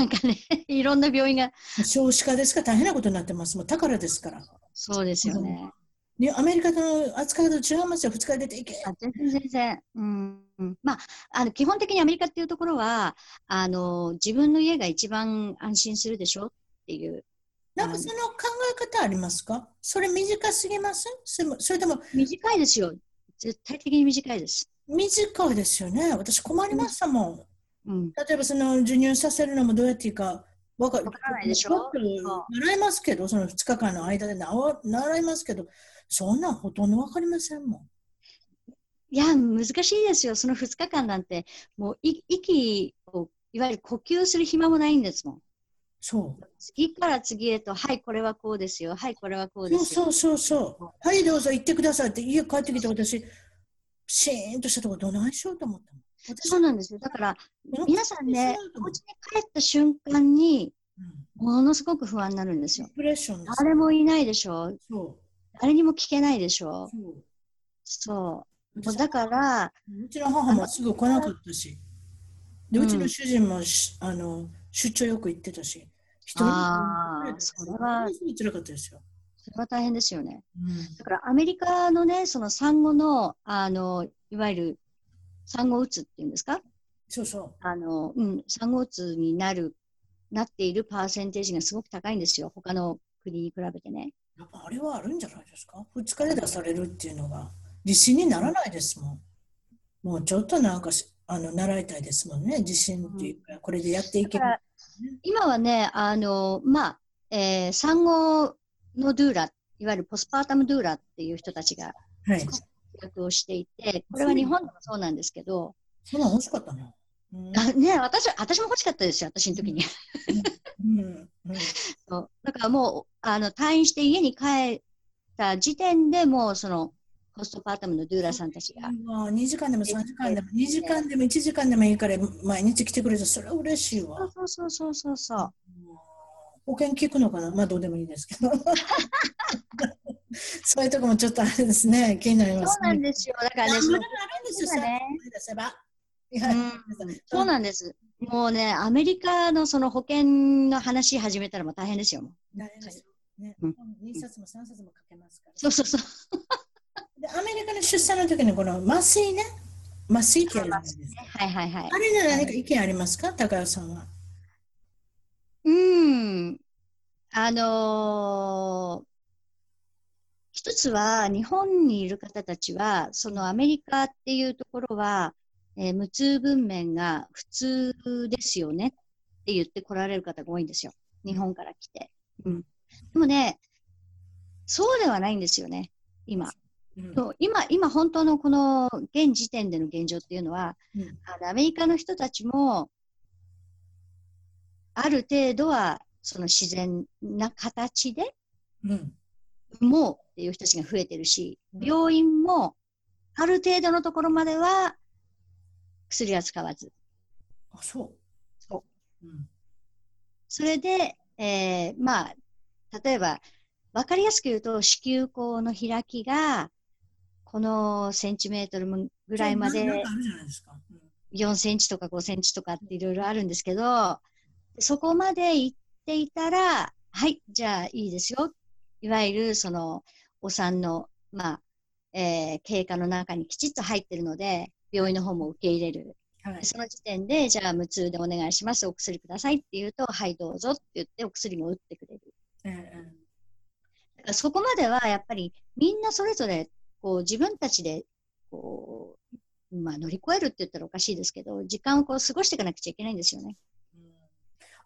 なんかね、いろんな病院が。少子化ですから大変なことになってます。もう宝ですから。そうですよね。ね、アメリカの扱い方違いますよ、2日出ていけ。あ全然全然。うん。まあ、あの基本的にアメリカっていうところは、あの、自分の家が一番安心するでしょっていう。なんかその考え方ありますか？それ短すぎません？それでも。短いですよ。絶対的に短いです。短いですよね。私困りましたもん。うん、例えばその授乳させるのもどうやっていいかわからないでしょ？習いますけど、その2日間の間で習いますけど、そんなんほとんどわかりませんもん。いや、難しいですよ。その2日間なんて、もう息を、いわゆる呼吸する暇もないんですもん。そう。次から次へと、はい、これはこうですよ。はい、これはこうですよ。そうそうそう。はい、どうぞ行ってくださいって、家帰ってきて私、シーンとしたところどないしようと思ったもん。そうなんですよ。だから、皆さんね、お家に帰った瞬間に、ものすごく不安になるんですよ。誰もいないでしょ。誰にも聞けないでしょ。そう。だから、うちの母もすぐ来なかったし、でうちの主人もあの出張よく行ってたし、一人でそれは辛かったですよ。それは大変ですよね。うん、だからアメリカのね、その産後の、あの、いわゆる産後うつっていうんですか？そうそう。あの、うん、産後うつになる、なっているパーセンテージがすごく高いんですよ。他の国に比べてね。やっぱあれはあるんじゃないですか ?2 日で出されるっていうのが、自信にならないですもん。もうちょっとなんかあの習いたいですもんね、自信っていうか、これでやっていけば、今はね、あの、まあ、えー、産後のドゥーラ、いわゆるポスパータムドゥーラっていう人たちが、はい、役をしていて、これは日本でもそうなんですけど、そんな欲しかったな。あね私、私も欲しかったですよ、私の時に。そうだからもう、あの、退院して家に帰った時点でもう、その、ホストパートムのドゥーラさんたちが。もう2時間でも3時間でも2時間でも1時間でもいいから毎日来てくれてそれは嬉しいわ。そうそうそうそうそう。保険聞くのかな？まあどうでもいいですけど。そういうとこもちょっとあれですね、気になります、ね、そうなんですよ。だからね、それあるんですよ、ね、そうなんです。もうね、アメリカのその保険の話始めたらもう大変ですよ。大変ですよ。ね、うん、2冊も3冊もかけますから。そうそうそう。でアメリカの出産の時にこの麻酔ね、麻酔ってやるんですはいはいはい。あれで何か意見ありますか、高橋さんは。うん。あのー、一つは日本にいる方たちは、そのアメリカっていうところは、えー、無痛分娩が普通ですよねって言って来られる方が多いんですよ。日本から来て。うん。でもね、そうではないんですよね、今。うん、そう今、今本当のこの現時点での現状っていうのは、うん、あのアメリカの人たちも、ある程度はその自然な形で、うん、もうっていう人たちが増えてるし、病院もある程度のところまでは薬は使わず。あ、そう。そう。うん、それで、えー、まあ、例えば、わかりやすく言うと、子宮口の開きが、このセンチメートルぐらいまで、4センチとか5センチとかっていろいろあるんですけど、そこまで行っていたら、はい、じゃあいいですよ。いわゆる、その、お産の、まあ、えー、経過の中にきちっと入ってるので、病院の方も受け入れる。はい、その時点で、じゃあ無痛でお願いします、お薬くださいって言うと、はい、どうぞって言ってお薬も打ってくれる。うんうん、だからそこまではやっぱりみんなそれぞれこう自分たちでこう、まあ、乗り越えるって言ったらおかしいですけど、時間をこう過ごしていかなくちゃいけないんですよね。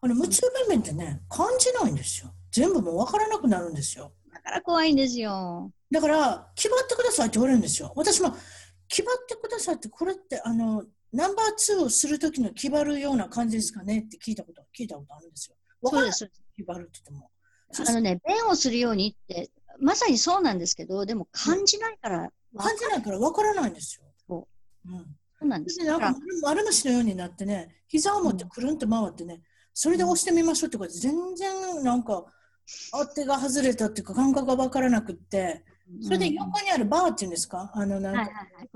あの無痛分娩ってね、感じないんですよ。全部もう分からなくなるんですよ。だから怖いんですよ。だから、決まってくださいって言われるんですよ。私も、決まってくださいって、これって、あの、ナンバー2をするときの決まるような感じですかねって聞いたこと、聞いたことあるんですよ。そうです。決まるって言っても。あのね、便をするようにって、まさにそうなんですけど、でも感じないから。感じないから分からないんですよ。そう。うん。そうなんですなんか丸虫のようになってね、膝を持ってくるんと回ってね、それで押してみましょうってことで、全然なんか、当てが外れたっていうか感覚が分からなくって、それで横にあるバーっていうんですか？あのなんか、はいはいはい、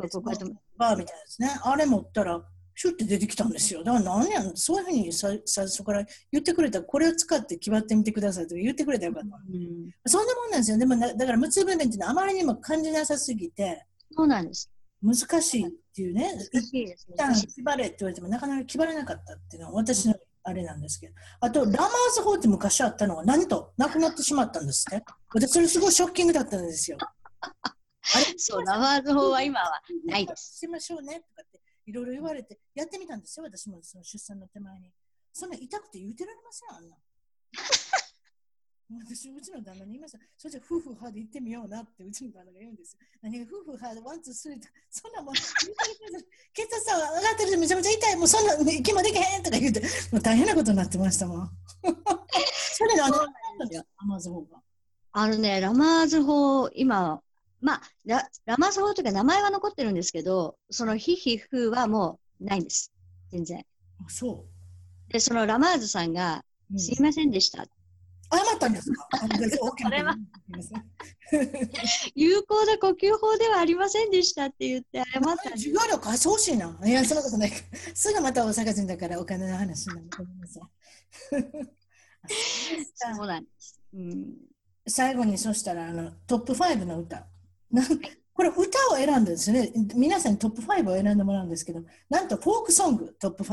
バーみたいなですね。あれ持ったら、シュッて出てきたんですよ。だから何やそういうふうに最初から言ってくれたら、これを使って決まってみてくださいと言ってくれたらよかった。うん、そんなもんなんですよ。でもだから無痛分娩っていうのはあまりにも感じなさすぎて、そうなんです。難しいっていうね。難しいです。一旦絞れって言われてもなかなか決まらなかったっていうのは私のあれなんですけど。あと、ラマーズ法って昔あったのはなんと無くなってしまったんですね。私それすごいショッキングだったんですよ。あれ？そう、ラマーズ法は今はないです。しましょうねとかっていろいろ言われて、やってみたんですよ、私もその出産の手前に。そんな痛くて言うてられません、あんな。私、うちの旦那に言いました。それじゃフーフーハーで行ってみようなってうちの旦那が言うんですよ。何がフーフーハーでワン、ツー、スリーとそんなもん、血圧上がってるめちゃめちゃ痛い、もうそんな息もできへんとか言って、もう大変なことになってましたもん。それであの、ラマーズ法が。あのね、ラマーズ法、今、まあ、ララマーズ法というか名前は残ってるんですけど、そのヒヒフはもうないんです。全然。あ、そう。で、そのラマーズさんが、すいませんでした。謝ったんですか？それは 有効な呼吸法ではありませんでしたって言って謝った授業料貸してほしいな。いや、そんなことない。すぐまた大阪人だからお金の話になる。ごめんなさい。そうなんです。うん最後にそしたらあのトップ5の歌。これ歌を選んだんですね。皆さんにトップ5を選んでもらうんですけど、なんとフォークソングトップ5。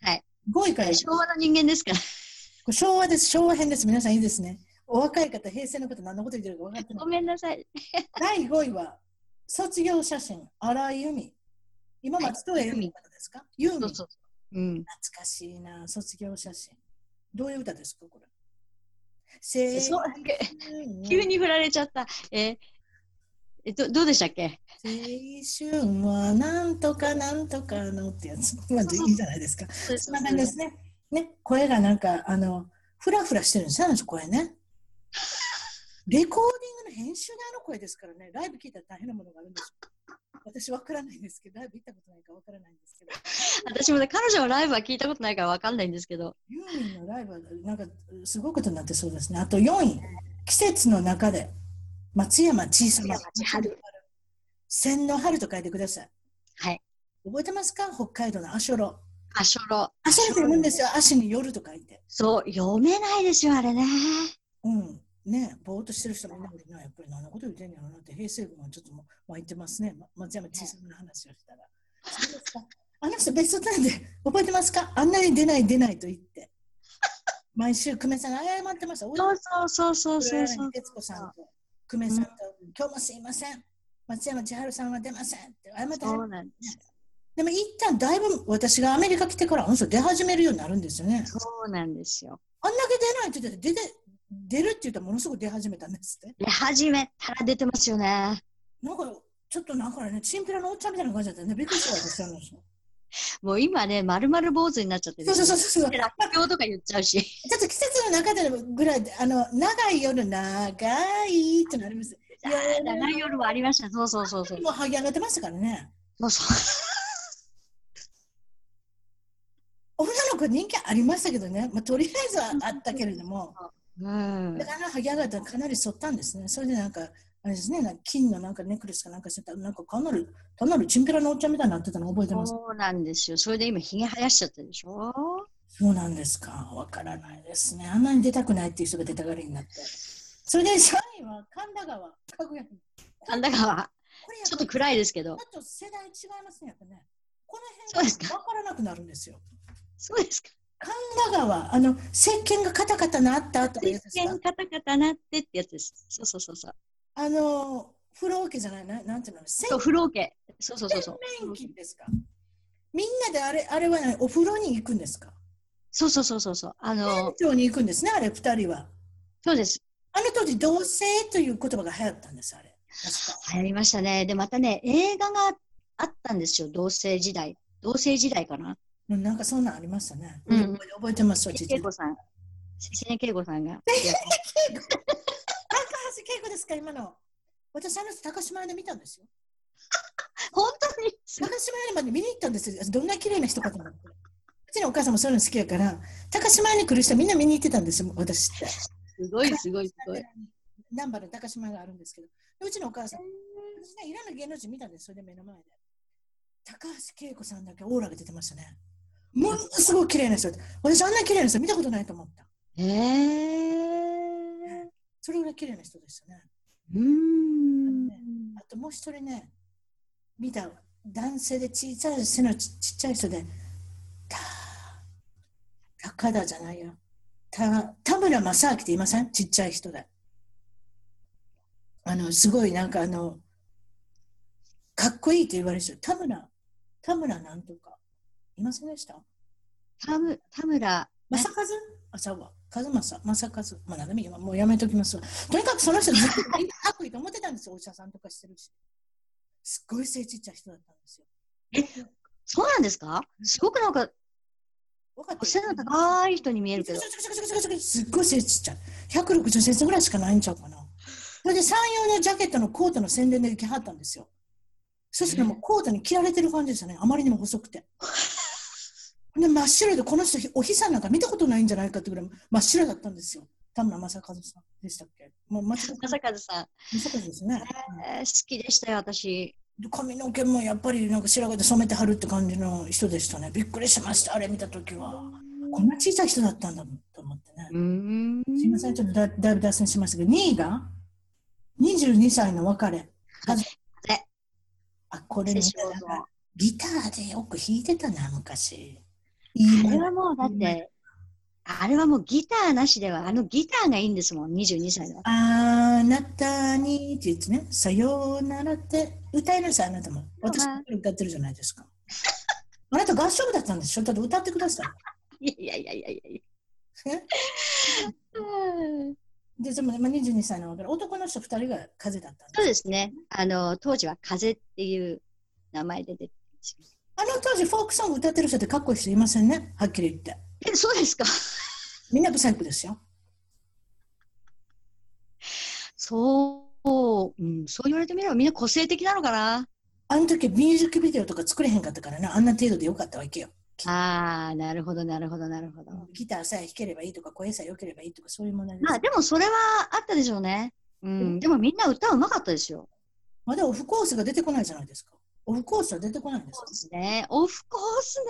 はい。5位から。昭和の人間ですか昭和です。昭和編です。皆さんいいですね。お若い方、平成の方、何のこと言ってるか分かってない。ごめんなさい。第5位は、卒業写真、荒井由実。今、松任谷由実の方ですか？由実。懐かしいな、卒業写真。どういう歌ですか、これ？急に振られちゃった。えー、えどどうでしたっけ？青春はなんとかなんとかのってやつ。まあ、いいじゃないですか。そんな感じですね。ね、声がなんか、あの、ふらふらしてるんですよ、あの声ね。レコーディングの編集であの声ですからね、ライブ聞いたら大変なものがあるんです私わからないんですけど、ライブ行ったことないかわからないんですけど。私もね、彼女のライブは聞いたことないからわかんないんですけど。ユーミンのライブはなんかすごいことになってそうですね。あと4位、季節の中で松山小さな春。千の春と書いてください。はい。覚えてますか？北海道のアショロ。アショロ。アショロって読むんですよ。足に夜と書いて。そう、読めないですよ、あれね。うん。ね、ぼーっとしてる人もいないな、やっぱり何のこと言ってんやろなって、平成軍はちょっともう湧いてますね。松山小さな話をしたら。そうですか。あの人ベスト10で覚えてますか？あんなに出ない出ないと言って。毎週久米さんが謝ってました。そうそうそうそうそう。徹子さんと久米さんと、うん、今日もすいません。松山千春さんは出ませんって謝ってそうなんですでも一旦だいぶ私がアメリカ来てからあの人出始めるようになるんですよね。そうなんですよ。あんだけ出ないって言って出て出るって言ったらものすごく出始めたんですって。出始めたら出てますよね。なんかちょっとなんかね、チンピラのおっちゃんみたいな感じだったね。びっくりした私あの人。もう今ね、まるまる坊主になっちゃってる。そうそうそうそう。ラッキョとか言っちゃうし。ちょっと季節の中でぐらいで、あの、長い夜、長いってなります。長い夜はありました。そうそうそうそう。もう剥ぎ上がってましたからね。そうそう。女の子人気ありましたけどね、まあ、とりあえずはあったけれども、うん、だから剥ぎ上がったらかなり反ったんですね。それでなんか、あれですね、金のなんかネックレスかなんかしてたなんかかなり、かなりチンピラのおっちゃんみたいになってたの覚えてますそうなんですよ。それで今、ひげ生やしちゃったでしょ？そうなんですか。わからないですね。あんなに出たくないっていう人が出たがりになって。それで3位は神田川、かぐや神田川。ちょっと暗いですけど。ちょっと世代違いますね、やっぱね。この辺が分からなくなるんですよ。そうですか。神田川、あの、石鹸がカタカタなったとか？石鹸カタカタなってってやつです。そうそうそうそう。あの、風呂桶じゃない、ななんていうの？そう、風呂桶。そうそうそうそう。洗面器ですか？みんなであれ、あれは、ね、お風呂に行くんですか？そうそうそうそうそう。あの、店長に行くんですね、あれ、二人は。そうです。あの当時、同性という言葉が流行ったんです、あれ。流行りましたね。で、またね、映画があったんですよ、同性時代。同性時代かな。なんかそんなんありましたね。うん、覚えてます、ち恵子さん。関根恵子さんが。高橋恵子ですか、今の。私、あの高島屋で見たんですよ。本当に？高島屋まで見に行ったんですよ。どんな綺麗な人かと思って。うちのお母さんもそういうの好きやから、高島屋に来る人みんな見に行ってたんですよ、私って。すごい、すごい、すごい。難波の高島屋があるんですけど、うちのお母さん、私ね、いろんな芸能人見たんです、それで目の前で。高橋恵子さんだけオーラが出てましたね。ものすごい綺麗な人私あんな綺麗な人見たことないと思った。へえー。それぐらい綺麗な人でしたね。うん、ね。あともう一人ね、見た男性で小さい背のちっちゃい人で、た、高田じゃないよ。た、田村正明って言いません？ちっちゃい人で。あの、すごいなんかあの、かっこいいって言われる人、田村、田村なんとか。いませんでした？田村、田村。正和？あ、ちゃうわ。和正、正和。まあ、なんでもいいもうやめときますわ。とにかくその人ずっとかっこいいと思ってたんですよ。お医者さんとかしてるし。すっごい背ちっちゃい人だったんですよ。え、そうなんですか？すごくなんか、背の高い人に見えるけど。すっごい背ちっちゃい。160センチぐらいしかないんちゃうかな。それで産用のジャケットのコートの宣伝で来はったんですよ。そしたらもうコートに着られてる感じですよね。あまりにも細くて。で真っ白でこの人お日さんなんか見たことないんじゃないかってぐらい真っ白だったんですよ。田村正和さんでしたっけ？もう正和さん。正和ですね、えー、好きでしたよ、私。髪の毛もやっぱりなんか白髪で染めてはるって感じの人でしたね。びっくりしました、あれ見たときは。こんな小さい人だったんだと思ってね。すいません、ちょっとだだいぶ脱線しましたけど、2位が22歳の別れ。あ、これね、ギターでよく弾いてたな、昔。あれはもうだって、あれはもうギターなしでは、あのギターがいいんですもん、22歳だ。あなたにって言ってね、さようならって歌いなさい、あなたも。私、歌ってるじゃないですか。あなた合唱部だったんでしょ？だって歌ってください。いやいやいやいやいや。で、でも、まあ、22歳の男の人2人が風だったんですそうですね。あの、当時は風っていう名前で出てあの当時、フォークソング歌ってる人ってかっこいい人いませんね、はっきり言って。え、そうですか？みんなブサイクですよ。そう、うん、そう言われてみればみんな個性的なのかな？あの時ミュージックビデオとか作れへんかったからな、あんな程度でよかったわけよ。ああ、なるほど、なるほど、なるほど。ギターさえ弾ければいいとか、声さえ良ければいいとか、そういうものです。まあ、でもそれはあったでしょうね。うん、でもみんな歌うまかったですよ。まだオフコースが出てこないじゃないですか。オフコースは出てこないんですか？そうですね。オフコースね。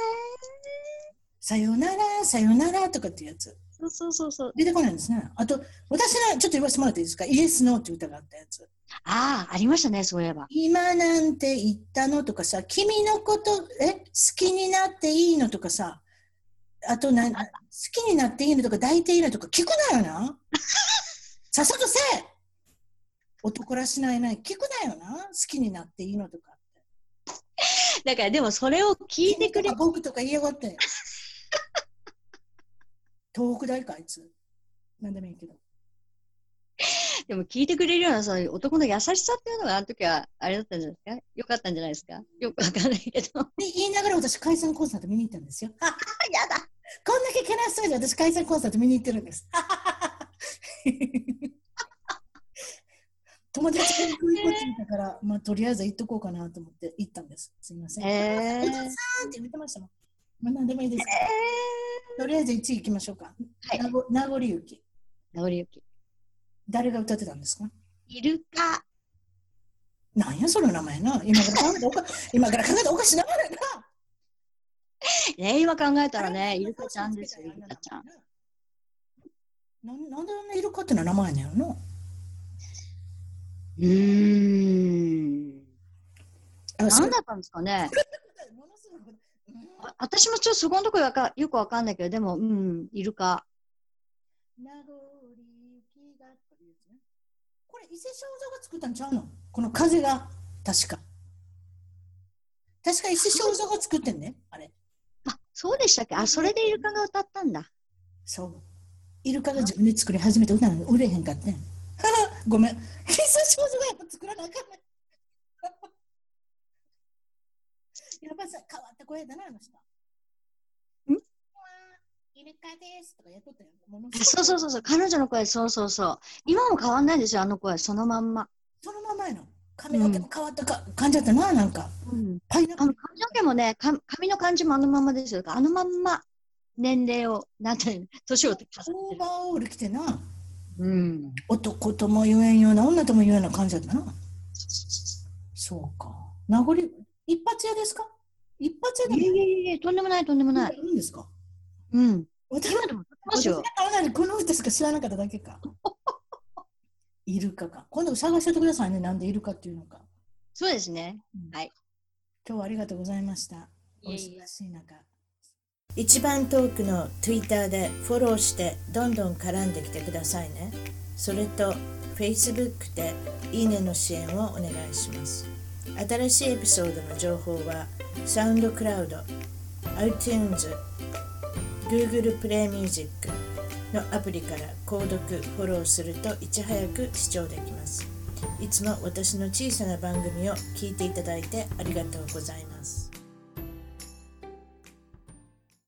さよなら、さよならとかっていうやつ。そうそうそうそう。出てこないんですね。あと、私ね、ちょっと言わせてもらっていいですか？イエス・ノーって歌があったやつ。ああ、ありましたね、そういえば。今なんて言ったのとかさ、君のこと、え、好きになっていいのとかさ、あとな、好きになっていいのとか抱いていいのとか聞くなよな。さっさとせえ男らしないない。聞くなよな。好きになっていいのとか。だからでもそれを聞いてくれ僕とか言いやがって。東北大かあいつ。なんでもいいけど。でも聞いてくれるようなそういう男の優しさっていうのがあの時はあれだったんじゃないですか？よかったんじゃないですか？よくわかんないけど。言いながら私解散コンサート見に行ったんですよ。あ やだこんだけけなしそうで私解散コンサート見に行ってるんです。友達が行くこっち見たから、まあ、とりあえず行っとこうかなと思って行ったんです。すみません。えー、さんって言ってましたもん。まあ、何でもいいです、えー、とりあえず1位行きましょうか。はい。名残雪。名残雪。誰が歌ってたんですか？イルカ。なんやその名前な。今から考えたおか 今から考えたおかしい名前な。ね今考えたらね、イルカちゃんですよ、イルカちゃん。ななんであんなイルカってのは名前なのうん。何だったんですかね？私もちょっとそこのところよくわかんないけど、でも、うん、イルカ。これ伊勢正蔵が作ったんちゃうの？この風が。確か。確か伊勢正蔵が作ってんね。あれ。あそうでしたっけ？あそれでイルカが歌ったんだ。そう。イルカが自分で作り始めて歌うの売れへんかってん ごめん伊勢正蔵がやっぱ作らなあかんねやっぱさ変わった声だなあの人イルカですとかやっとったよ。そうそうそうそう、彼女の声、そうそうそう。今も変わんないですよ、あの声、そのまんま。そのままやの。髪の毛も変わったか、うん、感じだったな、なんか。うん、パイナあの髪の毛もねか、髪の感じもあのままですよ。あのまんま年齢を、なんていうの、年を重ねて。オーバーオール着てな。うん、男とも言えんような、女とも言えんような感じだったな。そうか。名残、一発屋ですか？一発屋でいやいやいや、とんでもない、とんでもない。いいんですか？うん。私今でも私がこの歌しか知らなかっただけか。イルカか。今度探しててくださいね。なんでイルカっていうのか。そうですね。うん、はい。今日はありがとうございました。お忙しい中。一番遠くの Twitter でフォローしてどんどん絡んできてくださいね。それと Facebook でいいねの支援をお願いします。新しいエピソードの情報は SoundCloud、iTunes、Google プレイミュージックのアプリから購読、フォローするといち早く視聴できます。いつも私の小さな番組を聞いていただいてありがとうございます。